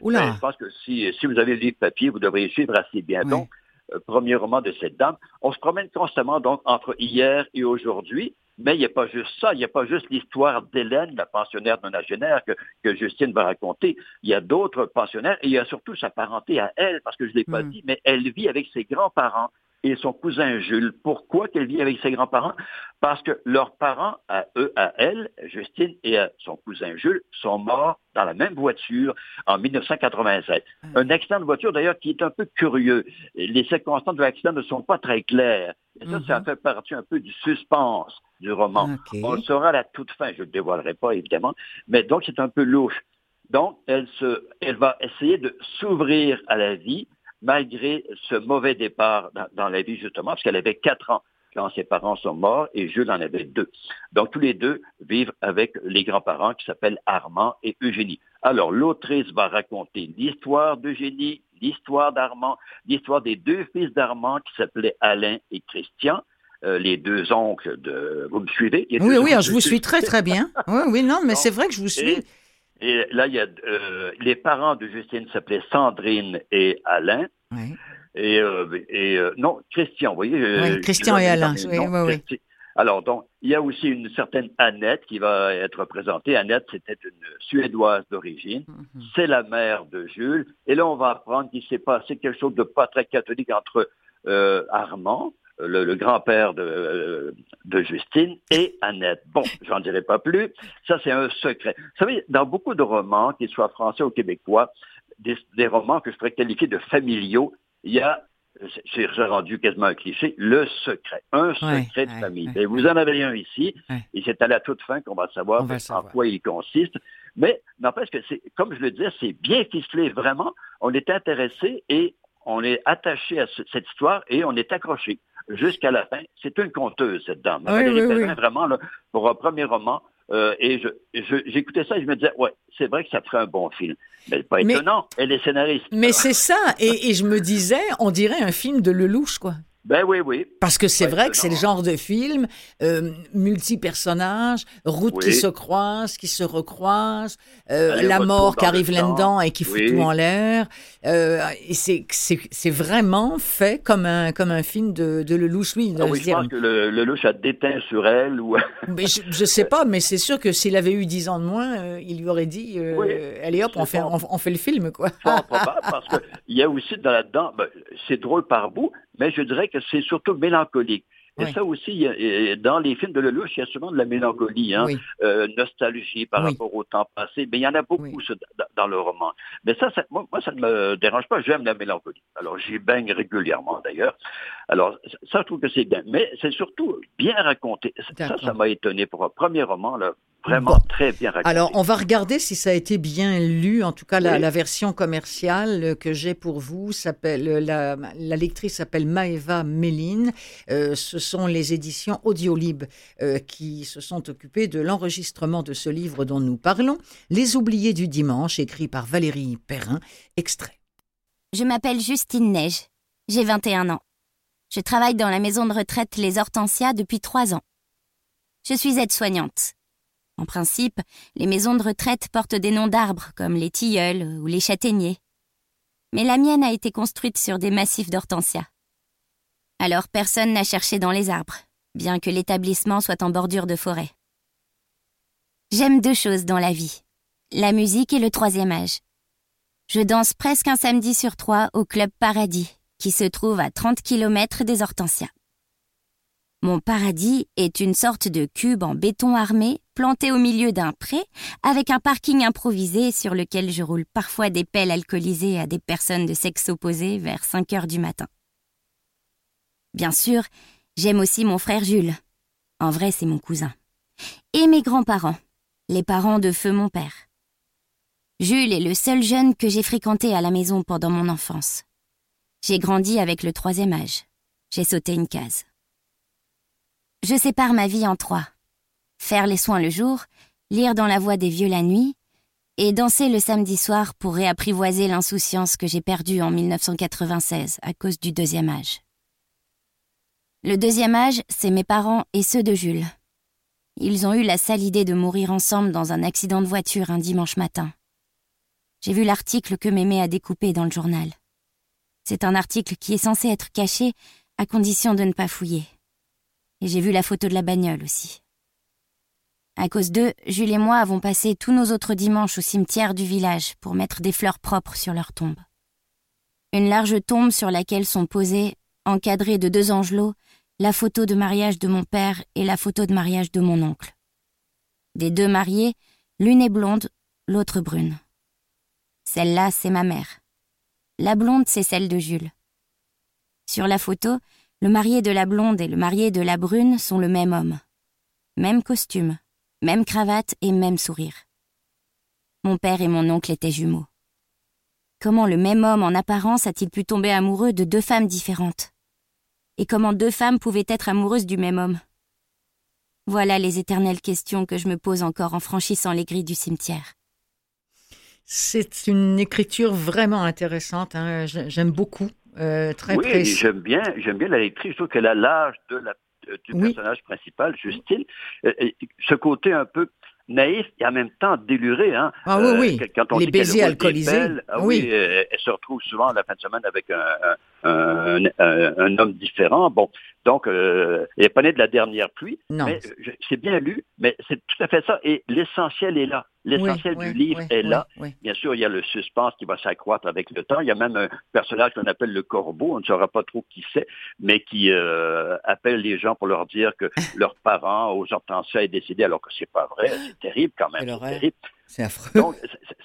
Oula. Ben, je pense que si, si vous avez le livre papier, vous devriez suivre assez bien. Oui. Donc, euh, premier roman de cette dame. On se promène constamment donc entre hier et aujourd'hui. Mais il n'y a pas juste ça, il n'y a pas juste l'histoire d'Hélène, la pensionnaire nonagénaire que, que Justine va raconter. Il y a d'autres pensionnaires et il y a surtout sa parenté à elle, parce que je ne l'ai pas Hmm. dit, mais elle vit avec ses grands-parents et son cousin Jules. Pourquoi qu'elle vit avec ses grands-parents? Parce que leurs parents, à eux, à elle, Justine et à son cousin Jules, sont morts dans la même voiture en 1987. Ah. Un accident de voiture, d'ailleurs, qui est un peu curieux. Les circonstances de l'accident ne sont pas très claires. Et ça, ça fait partie un peu du suspense du roman. On le saura à la toute fin, je ne le dévoilerai pas, évidemment. Mais donc, c'est un peu louche. Donc, elle, se, elle va essayer de s'ouvrir à la vie, malgré ce mauvais départ dans, dans la vie, justement, parce qu'elle avait quatre ans quand ses parents sont morts et Jules en avait deux. Donc, tous les deux vivent avec les grands-parents qui s'appellent Armand et Eugénie. Alors, l'autrice va raconter l'histoire d'Eugénie, l'histoire d'Armand, l'histoire des deux fils d'Armand qui s'appelaient Alain et Christian, euh, les deux oncles de... Vous me suivez? Oui, oui, je vous suis très, très bien. Oui, oui, non, mais c'est vrai que je vous suis. Et, et là, il y a euh, les parents de Justine s'appelaient Sandrine et Alain. Et, euh, et euh, non, Christian, vous voyez. Oui, Christian et l'ai Alain, oui, Alors, donc, il y a aussi une certaine Annette qui va être représentée. Annette, c'était une Suédoise d'origine. Mhm. C'est la mère de Jules. Et là, on va apprendre qu'il s'est passé quelque chose de pas très catholique entre Armand, le, grand-père de, de, Justine, et Annette. Bon, j'en dirai pas plus. Ça, c'est un secret. Vous savez, dans beaucoup de romans, qu'ils soient français ou québécois, des, des romans que je pourrais qualifier de familiaux, il y a c'est rendu quasiment un cliché, le secret, un secret de famille. et vous en avez un ici, et c'est à la toute fin qu'on va savoir en quoi il consiste. Mais n'empêche que c'est, comme je le disais, c'est bien ficelé, vraiment. On est intéressé et on est attaché à cette histoire et on est accroché jusqu'à la fin. C'est une conteuse, cette dame. vraiment, pour un premier roman, euh, et j'écoutais ça et je me disais, ouais, c'est vrai que ça ferait un bon film. Mais pas étonnant, elle est scénariste. Mais c'est ça, et, et, je me disais, on dirait un film de Lelouch, quoi. Ben oui, oui. Parce que c'est vrai que c'est le genre de film euh, multi-personnages, routes qui se croisent, qui se recroisent, euh, la mort qui arrive là-dedans et qui fout tout en l'air. Euh, c'est vraiment fait comme un, comme un film de, de Lelouch. Oui, ah oui je pense que le, Lelouch a déteint sur elle. Ou... mais je, ne sais pas, mais c'est sûr que s'il avait eu dix ans de moins, il lui aurait dit euh, Allez hop, on fait, on, fait le film. quoi. probable, parce qu'il y a aussi là-dedans, ben, c'est drôle par bout, mais je dirais que c'est surtout mélancolique. Et ça aussi, dans les films de Lelouch, il y a souvent de la mélancolie, hein, euh, nostalgie par rapport au temps passé. Mais il y en a beaucoup dans le roman. Mais ça, moi, ça ne me dérange pas. J'aime la mélancolie. Alors, j'y baigne régulièrement, d'ailleurs. Alors, ça, je trouve que c'est bien. Mais c'est surtout bien raconté. Ça, ça m'a étonné pour un premier roman. Là, Vraiment très bien raconté. Alors, on va regarder si ça a été bien lu. En tout cas, la, version commerciale que j'ai pour vous s'appelle la, la, lectrice s'appelle Maeva Méline. Euh, ce sont les éditions Audiolib euh, qui se sont occupées de l'enregistrement de ce livre dont nous parlons, Les oubliés du dimanche, écrit par Valérie Perrin. Extrait. Je m'appelle Justine Neige. J'ai 21 ans. Je travaille dans la maison de retraite Les Hortensias depuis trois ans. Je suis aide-soignante. En principe, les maisons de retraite portent des noms d'arbres comme les tilleuls ou les châtaigniers. Mais la mienne a été construite sur des massifs d'hortensia. Alors personne n'a cherché dans les arbres, bien que l'établissement soit en bordure de forêt. J'aime deux choses dans la vie, la musique et le troisième âge. Je danse presque un samedi sur trois au Club Paradis, qui se trouve à 30 km des hortensias. Mon paradis est une sorte de cube en béton armé planté au milieu d'un pré avec un parking improvisé sur lequel je roule parfois des pelles alcoolisées à des personnes de sexe opposé vers 5 heures du matin. Bien sûr, j'aime aussi mon frère Jules. En vrai, c'est mon cousin. Et mes grands-parents, les parents de feu mon père. Jules est le seul jeune que j'ai fréquenté à la maison pendant mon enfance. J'ai grandi avec le troisième âge. J'ai sauté une case. Je sépare ma vie en trois. Faire les soins le jour, lire dans la voix des vieux la nuit, et danser le samedi soir pour réapprivoiser l'insouciance que j'ai perdue en 1996 à cause du deuxième âge. Le deuxième âge, c'est mes parents et ceux de Jules. Ils ont eu la sale idée de mourir ensemble dans un accident de voiture un dimanche matin. J'ai vu l'article que Mémé a découpé dans le journal. C'est un article qui est censé être caché à condition de ne pas fouiller. J'ai vu la photo de la bagnole aussi. À cause d'eux, Jules et moi avons passé tous nos autres dimanches au cimetière du village pour mettre des fleurs propres sur leur tombe. Une large tombe sur laquelle sont posées, encadrées de deux angelots, la photo de mariage de mon père et la photo de mariage de mon oncle. Des deux mariés, l'une est blonde, l'autre brune. Celle-là, c'est ma mère. La blonde, c'est celle de Jules. Sur la photo, le marié de la blonde et le marié de la brune sont le même homme. Même costume, même cravate et même sourire. Mon père et mon oncle étaient jumeaux. Comment le même homme en apparence a-t-il pu tomber amoureux de deux femmes différentes? Et comment deux femmes pouvaient être amoureuses du même homme? Voilà les éternelles questions que je me pose encore en franchissant les grilles du cimetière. C'est une écriture vraiment intéressante, hein. j'aime beaucoup. Euh, très oui, j'aime bien, j'aime bien la lectrice. Je trouve qu'elle a l'âge de la, du personnage principal, Justine. Euh, ce côté un peu naïf et en même temps déluré. Hein. Ah oui, oui. Euh, quand on les dit baisers alcoolisés. pelles, ah oui. oui, euh, elle se retrouve souvent la fin de semaine avec un, un, un, un homme différent. Bon, donc, euh, elle n'est pas née de la dernière pluie. Non. Mais c'est bien lu, mais c'est tout à fait ça. Et l'essentiel est là. L'essentiel Oui, du oui, livre oui, est là. Bien sûr, il y a le suspense qui va s'accroître avec le temps. Il y a même un personnage qu'on appelle le corbeau, on ne saura pas trop qui c'est, mais qui euh, appelle les gens pour leur dire que leurs parents aux Hortensia est décédé, alors que c'est pas vrai. C'est terrible quand même. C'est terrible. C'est affreux. Donc,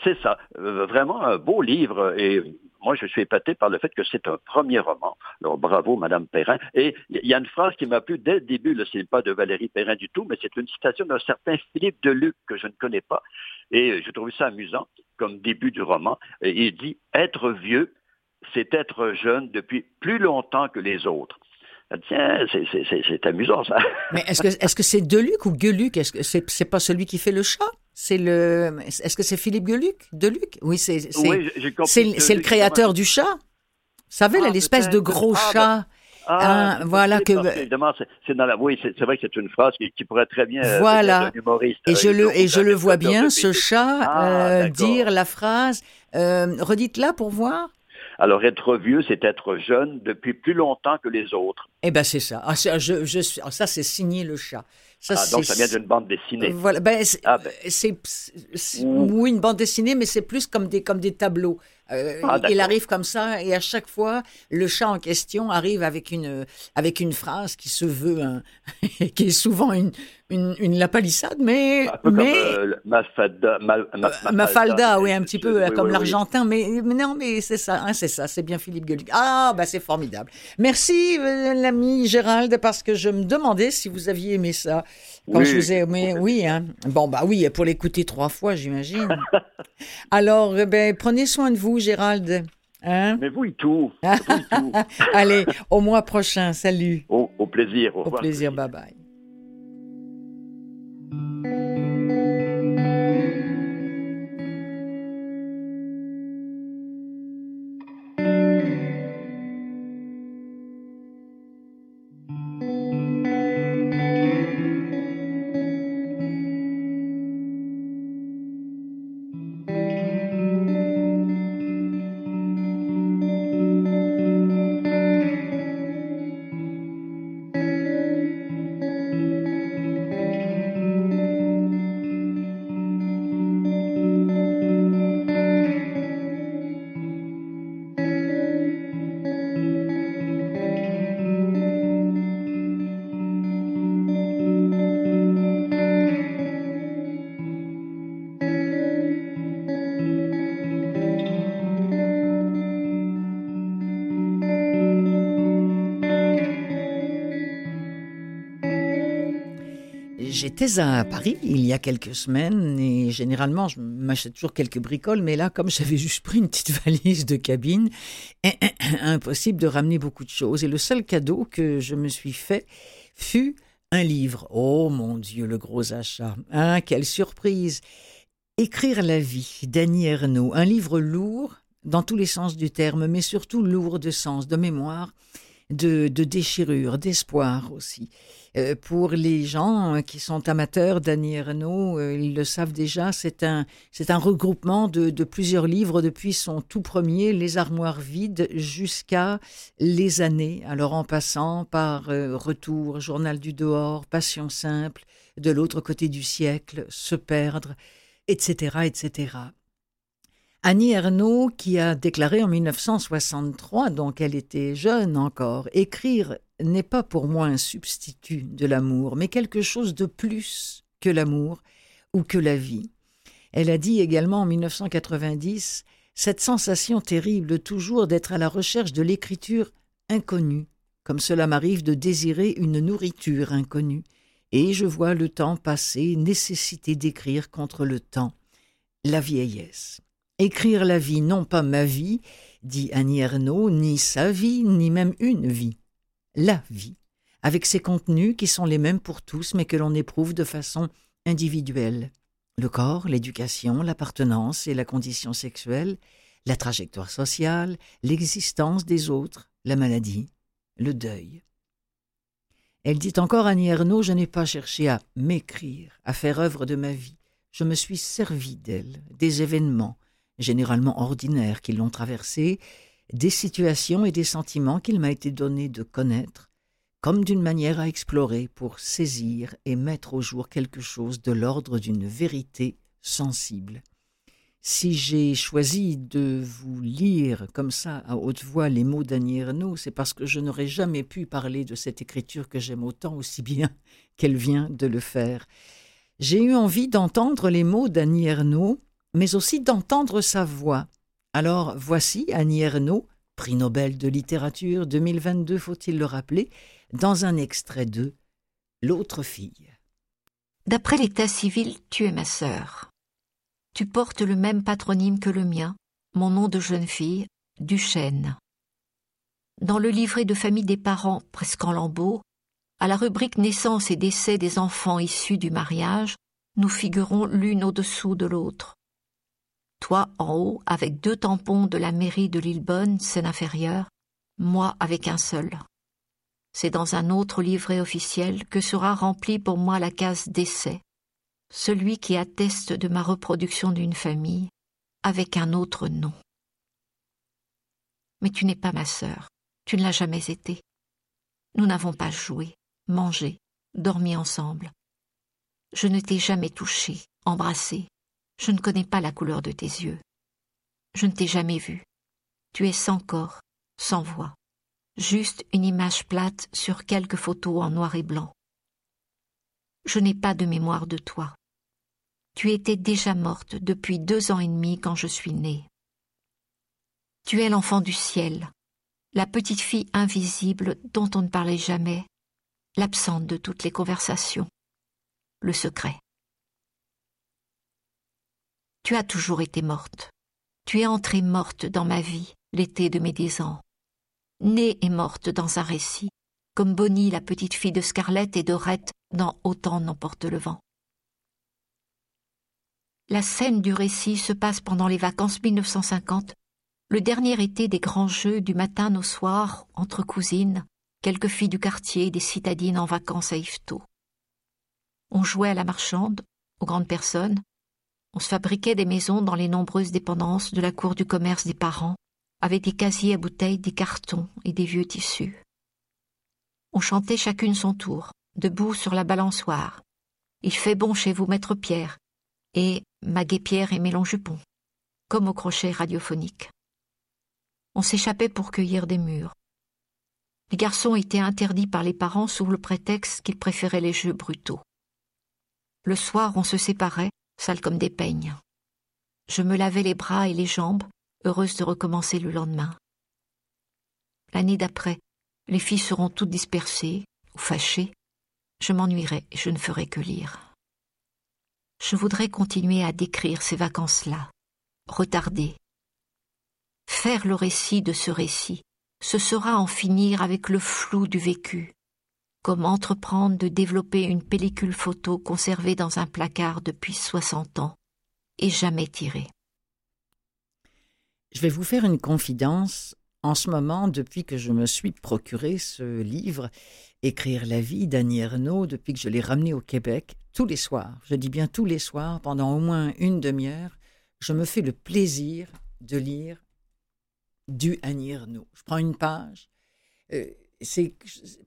c'est- ça. Euh, vraiment un beau livre. Et moi, je suis épaté par le fait que c'est un premier roman. Alors, bravo, Madame Perrin. Et il y a une phrase qui m'a plu dès le début. Ce n'est pas de Valérie Perrin du tout, mais c'est une citation d'un certain Philippe Deluc que je ne connais pas. Et j'ai trouvé ça amusant comme début du roman. Et il dit Être vieux, c'est être jeune depuis plus longtemps que les autres. Ah, Tiens, c'est- c'est c'est- c'est amusant, ça. Mais est-ce que est-ce que c'est Deluc ou Gueluc? Est-ce que c'est c'est pas celui qui fait le chat? C'est le Est-ce que c'est Philippe Gueluc Deluc? Oui, c'est c'est Oui, le- créateur du chat. Vous savez, Ah, l'espèce de gros Ah, chat. Ah, Hein, voilà que- évidemment, c'est- dans la. Oui, c'est vrai que c'est une phrase qui, qui pourrait très bien. euh, Voilà. venir d'un humoriste. Et Euh, je le et je le vois bien, ce chat Ah, euh, dire la phrase. Euh, Redites-la pour voir. Alors, être vieux, c'est être jeune depuis plus longtemps que les autres. Eh ben c'est ça. Ah, je, je ah, ça c'est signé le chat. Ça, Ah, donc, ça vient d'une bande dessinée. Voilà, ben, c'est, Ah, ben. c'est- c'est- Ouh. oui, une bande dessinée, mais c'est plus comme des, comme des tableaux. Euh, Ah, il arrive comme ça, et à chaque fois, le chat en question arrive avec une, avec une phrase qui se veut, un- qui est souvent une, une, une lapalissade, mais, Un peu mais comme euh, le Mafalda. Ma, ma- euh, Mafalda, oui, un petit peu euh, Oui, comme oui, oui. l'argentin, mais, mais non, mais c'est ça, hein, c'est ça, c'est bien Philippe Gueluc. Ah, bah c'est formidable. Merci, euh, l'ami Gérald, parce que je me demandais si vous aviez aimé ça. Quand Oui. je vous ai aimé, oui, hein. Bon, bah oui, pour l'écouter trois fois, j'imagine. Alors, eh ben, prenez soin de vous, Gérald. Hein? Mais vous et tout. Vous et tout. Allez, au mois prochain, salut. Au, au plaisir. Au, Au revoir. plaisir, bye bye. J'étais à Paris il y a quelques semaines et généralement je m'achète toujours quelques bricoles, mais là comme j'avais juste pris une petite valise de cabine, impossible de ramener beaucoup de choses. Et le seul cadeau que je me suis fait fut un livre. Oh mon Dieu, le gros achat. Hein, quelle surprise. Écrire la vie d'Annie Ernaux, un livre lourd dans tous les sens du terme, mais surtout lourd de sens, de mémoire, de, de déchirure, d'espoir aussi. Euh, pour les gens euh, qui sont amateurs d'Annie Ernaux, euh, ils le savent déjà, c'est un, c'est un regroupement de, de plusieurs livres depuis son tout premier, Les Armoires Vides, jusqu'à Les Années, alors en passant par Retour, Journal du dehors, Passion simple, De l'autre côté du siècle, Se perdre, etc., etc. Annie Ernaux, qui a déclaré en 1963, donc elle était jeune encore, écrire n'est pas pour moi un substitut de l'amour, mais quelque chose de plus que l'amour ou que la vie. Elle a dit également en 1990 cette sensation terrible toujours d'être à la recherche de l'écriture inconnue, comme cela m'arrive de désirer une nourriture inconnue, et je vois le temps passer, nécessité d'écrire contre le temps, la vieillesse. Écrire la vie, non pas ma vie, dit Annie Ernaux, ni sa vie, ni même une vie. La vie, avec ses contenus qui sont les mêmes pour tous, mais que l'on éprouve de façon individuelle. Le corps, l'éducation, l'appartenance et la condition sexuelle, la trajectoire sociale, l'existence des autres, la maladie, le deuil. Elle dit encore Annie Ernaux, je n'ai pas cherché à m'écrire, à faire œuvre de ma vie. je me suis servi d'elle, des événements, généralement ordinaires, qui l'ont traversée, des situations et des sentiments qu'il m'a été donné de connaître, comme d'une manière à explorer pour saisir et mettre au jour quelque chose de l'ordre d'une vérité sensible. Si j'ai choisi de vous lire comme ça à haute voix les mots d'Annie Ernaux, c'est parce que je n'aurais jamais pu parler de cette écriture que j'aime autant aussi bien qu'elle vient de le faire. J'ai eu envie d'entendre les mots d'Annie mais aussi d'entendre sa voix. Alors voici Annie Ernaux, prix Nobel de littérature 2022, faut-il le rappeler, dans un extrait de L'autre fille. D'après l'état civil, tu es ma sœur. Tu portes le même patronyme que le mien, mon nom de jeune fille, Duchesne. Dans le livret de famille des parents, presque en lambeaux, à la rubrique naissance et décès des enfants issus du mariage, nous figurons l'une au-dessous de l'autre. Toi en haut avec deux tampons de la mairie de Lillebonne, scène inférieure, moi avec un seul. C'est dans un autre livret officiel que sera remplie pour moi la case décès, celui qui atteste de ma reproduction d'une famille, avec un autre nom. Mais tu n'es pas ma sœur, tu ne l'as jamais été. Nous n'avons pas joué, mangé, dormi ensemble. Je ne t'ai jamais touché, embrassé. Je ne connais pas la couleur de tes yeux. Je ne t'ai jamais vu. Tu es sans corps, sans voix. Juste une image plate sur quelques photos en noir et blanc. Je n'ai pas de mémoire de toi. Tu étais déjà morte depuis deux ans et demi quand je suis née. Tu es l'enfant du ciel, la petite fille invisible dont on ne parlait jamais, l'absente de toutes les conversations, le secret. Tu as toujours été morte. Tu es entrée morte dans ma vie, l'été de mes dix ans. Née et morte dans un récit, comme Bonnie, la petite fille de Scarlett et Dorette dans Autant n'emporte le vent. La scène du récit se passe pendant les vacances 1950, le dernier été des grands jeux du matin au soir entre cousines, quelques filles du quartier et des citadines en vacances à Yvetot. On jouait à la marchande, aux grandes personnes, on se fabriquait des maisons dans les nombreuses dépendances de la cour du commerce des parents, avec des casiers à bouteilles, des cartons et des vieux tissus. On chantait chacune son tour, debout sur la balançoire. Il fait bon chez vous, maître Pierre, et ma guépière et mes jupons, comme au crochet radiophonique. On s'échappait pour cueillir des murs. Les garçons étaient interdits par les parents sous le prétexte qu'ils préféraient les jeux brutaux. Le soir, on se séparait, sale comme des peignes. Je me lavais les bras et les jambes, heureuse de recommencer le lendemain. L'année d'après, les filles seront toutes dispersées ou fâchées. Je m'ennuierai et je ne ferai que lire je voudrais continuer à décrire ces vacances-là, retarder. Faire le récit de ce récit, ce sera en finir avec le flou du vécu, comme entreprendre de développer une pellicule photo conservée dans un placard depuis soixante ans et jamais tirée. Je vais vous faire une confidence. En ce moment, depuis que je me suis procuré ce livre, Écrire la vie d'Annie Ernaux, depuis que je l'ai ramené au Québec, tous les soirs, je dis bien tous les soirs, pendant au moins une demi-heure, je me fais le plaisir de lire du Annie. Je prends une page. Euh, c'est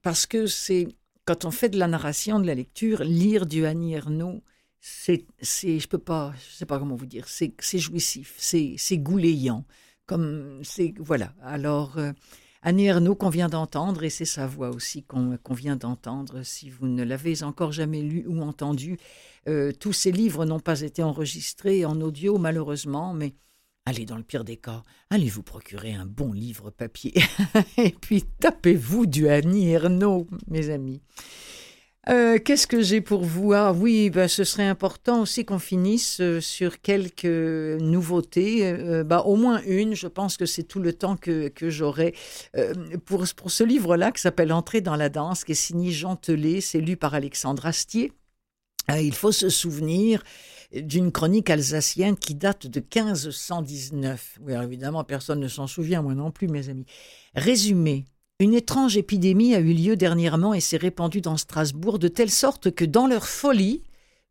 parce que c'est quand on fait de la narration, de la lecture, lire du Annie Ernaux, c'est, c'est, je peux pas, je sais pas comment vous dire, c'est, jouissif, c'est, c'est comme c'est, voilà. Alors, euh, Annie Ernaux qu'on vient d'entendre, et c'est sa voix aussi qu'on vient d'entendre. Si vous ne l'avez encore jamais lu ou entendu, euh, tous ces livres n'ont pas été enregistrés en audio malheureusement, mais allez dans le pire des cas, allez vous procurer un bon livre papier, et puis tapez-vous du Annie Ernaux, mes amis. Euh, qu'est-ce que j'ai pour vous? Ah oui, bah, ce serait important aussi qu'on finisse euh, sur quelques nouveautés. Euh, bah, au moins une, je pense que c'est tout le temps que, que j'aurai. pour, pour ce livre-là, qui s'appelle Entrer dans la danse, qui est signé Jean Telet, c'est lu par Alexandre Astier. il faut se souvenir d'une chronique alsacienne qui date de 1519. Oui, évidemment, personne ne s'en souvient, moi non plus, mes amis. Résumé, une étrange épidémie a eu lieu dernièrement et s'est répandue dans Strasbourg de telle sorte que dans leur folie,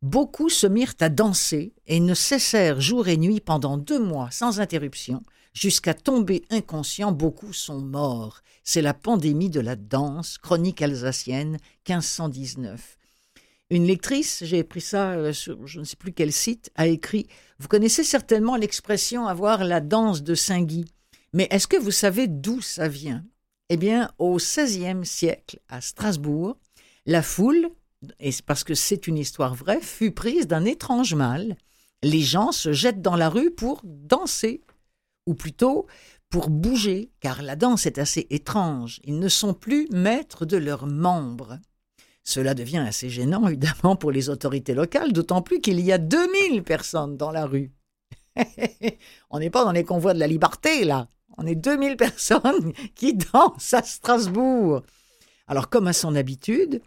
beaucoup se mirent à danser et ne cessèrent jour et nuit pendant deux mois sans interruption, jusqu'à tomber inconscients, beaucoup sont morts. C'est la pandémie de la danse, chronique alsacienne, 1519. Une lectrice, j'ai pris ça euh, sur je ne sais plus quel site, a écrit Vous connaissez certainement l'expression avoir la danse de Saint-Guy. Mais est-ce que vous savez d'où ça vient? Eh bien, au XVIe siècle, à Strasbourg, la foule, et parce que c'est une histoire vraie, fut prise d'un étrange mal. Les gens se jettent dans la rue pour danser, ou plutôt pour bouger, car la danse est assez étrange. Ils ne sont plus maîtres de leurs membres. Cela devient assez gênant, évidemment, pour les autorités locales, d'autant plus qu'il y a 2000 personnes dans la rue. On n'est pas dans les convois de la liberté, là. On est 2000 personnes qui dansent à Strasbourg. Alors, comme à son habitude,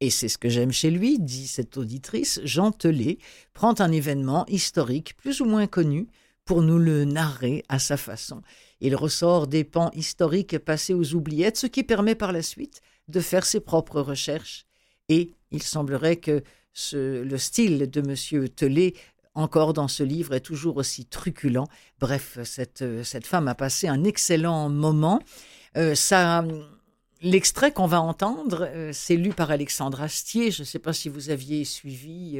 et c'est ce que j'aime chez lui, dit cette auditrice, Jean Telet prend un événement historique plus ou moins connu pour nous le narrer à sa façon. Il ressort des pans historiques passés aux oubliettes, ce qui permet par la suite de faire ses propres recherches. Et il semblerait que le style de M. Telet encore dans ce livre, est toujours aussi truculent. Bref, cette, cette femme a passé un excellent moment. Euh, ça, l'extrait qu'on va entendre, euh, c'est lu par Alexandre Astier. Je ne sais pas si vous aviez suivi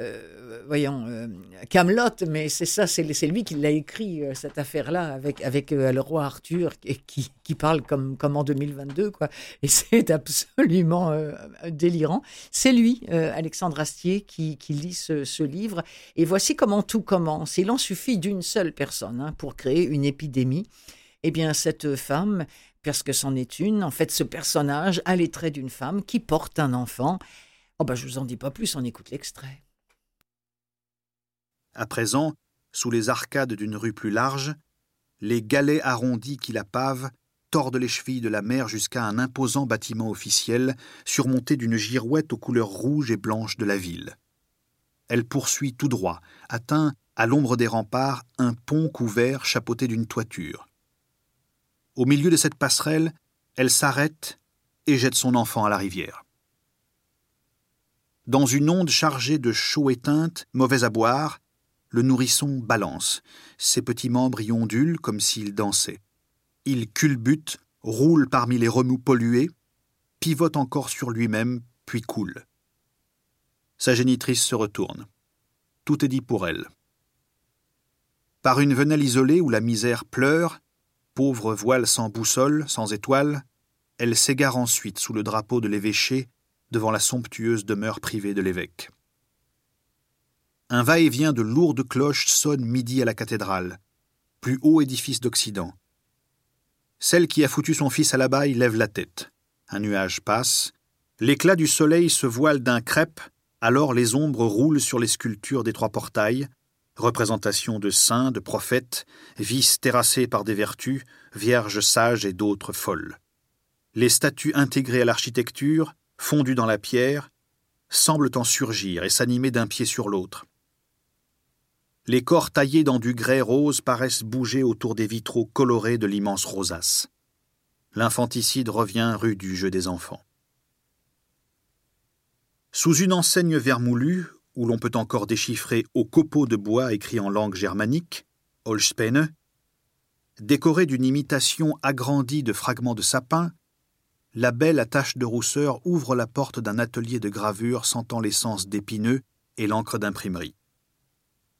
euh, voyons, euh, Camelot, mais c'est ça, c'est lui qui l'a écrit cette affaire-là avec avec le roi Arthur qui, qui parle comme comme en 2022 quoi. Et c'est absolument délirant. C'est lui, Alexandre Astier, qui, qui lit ce, ce, livre. Et voici comment tout commence. Il en suffit d'une seule personne hein, pour créer une épidémie. Eh bien, cette femme, parce que c'en est une, en fait, ce personnage a les traits d'une femme qui porte un enfant. Oh ben, je vous en dis pas plus, on écoute l'extrait. À présent, sous les arcades d'une rue plus large, les galets arrondis qui la pavent tordent les chevilles de la mer jusqu'à un imposant bâtiment officiel surmonté d'une girouette aux couleurs rouges et blanches de la ville. Elle poursuit tout droit, atteint, à l'ombre des remparts, un pont couvert chapeauté d'une toiture. Au milieu de cette passerelle, elle s'arrête et jette son enfant à la rivière. Dans une onde chargée de chaux éteinte, mauvaise à boire, le nourrisson balance. Ses petits membres y ondulent comme s'il dansait. Il culbute, roule parmi les remous pollués, pivote encore sur lui-même, puis coule. Sa génitrice se retourne. Tout est dit pour elle. Par une venelle isolée où la misère pleure, pauvre voile sans boussole, sans étoile, elle s'égare ensuite sous le drapeau de l'évêché devant la somptueuse demeure privée de l'évêque. Un va-et-vient de lourdes cloches sonne midi à la cathédrale, plus haut édifice d'Occident. Celle qui a foutu son fils à la lève la tête. Un nuage passe. L'éclat du soleil se voile d'un crêpe, alors les ombres roulent sur les sculptures des trois portails, représentation de saints, de prophètes, vices terrassés par des vertus, vierges sages et d'autres folles. Les statues intégrées à l'architecture, fondues dans la pierre, semblent en surgir et s'animer d'un pied sur l'autre. Les corps taillés dans du grès rose paraissent bouger autour des vitraux colorés de l'immense rosace. L'infanticide revient rue du jeu des enfants. Sous une enseigne vermoulue, où l'on peut encore déchiffrer au copeau de bois écrit en langue germanique, Holspene, décoré d'une imitation agrandie de fragments de sapin, la belle attache de rousseur ouvre la porte d'un atelier de gravure sentant l'essence d'épineux et l'encre d'imprimerie.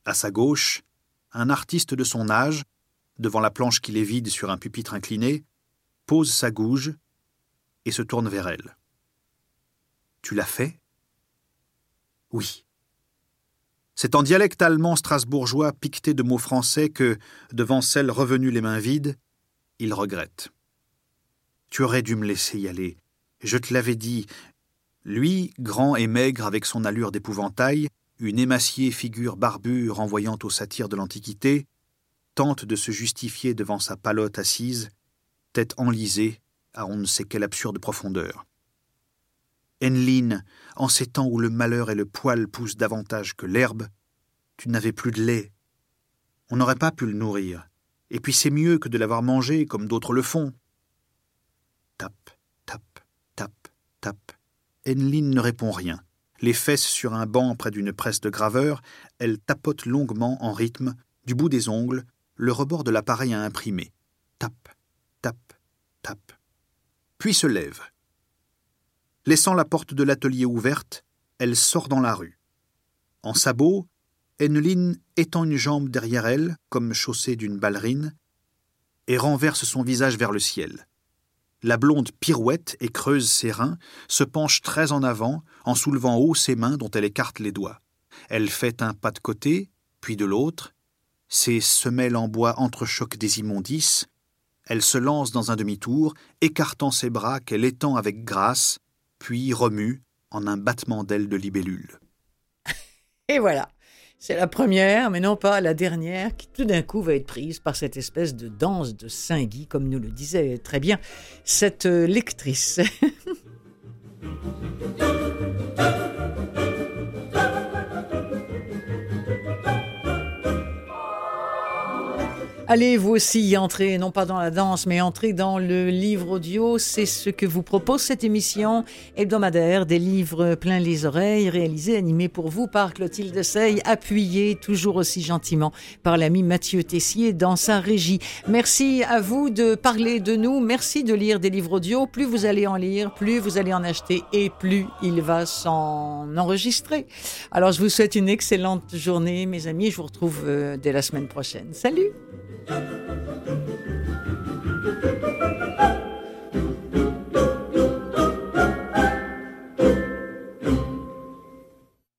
À sa gauche, un artiste de son âge, devant la planche qui est vide sur un pupitre incliné, pose sa gouge et se tourne vers elle. Tu l'as fait? Oui. C'est en dialecte allemand strasbourgeois piqueté de mots français que, devant celle revenue les mains vides, il regrette. Tu aurais dû me laisser y aller. Je te l'avais dit. Lui, grand et maigre avec son allure d'épouvantail, une émaciée figure barbue renvoyant aux satires de l'Antiquité, tente de se justifier devant sa palote assise, tête enlisée à on ne sait quelle absurde profondeur. Enline, en ces temps où le malheur et le poil poussent davantage que l'herbe, tu n'avais plus de lait. On n'aurait pas pu le nourrir. Et puis c'est mieux que de l'avoir mangé comme d'autres le font. Tape, tape, tape, tape. Enline ne répond rien Les fesses sur un banc près d'une presse de graveur, elle tapote longuement en rythme, du bout des ongles, le rebord de l'appareil à imprimer. Tape, tape, tape. Puis se lève. Laissant la porte de l'atelier ouverte, elle sort dans la rue. En sabot, Enneline étend une jambe derrière elle, comme chaussée d'une ballerine, et renverse son visage vers le ciel. La blonde pirouette et creuse ses reins, se penche très en avant, en soulevant haut ses mains dont elle écarte les doigts. Elle fait un pas de côté, puis de l'autre. Ses semelles en bois entrechoquent des immondices. Elle se lance dans un demi-tour, écartant ses bras qu'elle étend avec grâce, puis remue en un battement d'ailes de libellule. Et voilà. C'est la première, mais non pas la dernière, qui tout d'un coup va être prise par cette espèce de danse de Saint-Guy, comme nous le disait très bien cette euh, lectrice. Allez, vous aussi, entrer, non pas dans la danse, mais entrer dans le livre audio. C'est ce que vous propose cette émission hebdomadaire des livres plein les oreilles, réalisée, animée pour vous par Clotilde Sey, appuyée toujours aussi gentiment par l'ami Mathieu Tessier dans sa régie. Merci à vous de parler de nous. Merci de lire des livres audio. Plus vous allez en lire, plus vous allez en acheter et plus il va s'en enregistrer. Alors, je vous souhaite une excellente journée, mes amis. Je vous retrouve euh, dès la semaine prochaine. Salut! thank you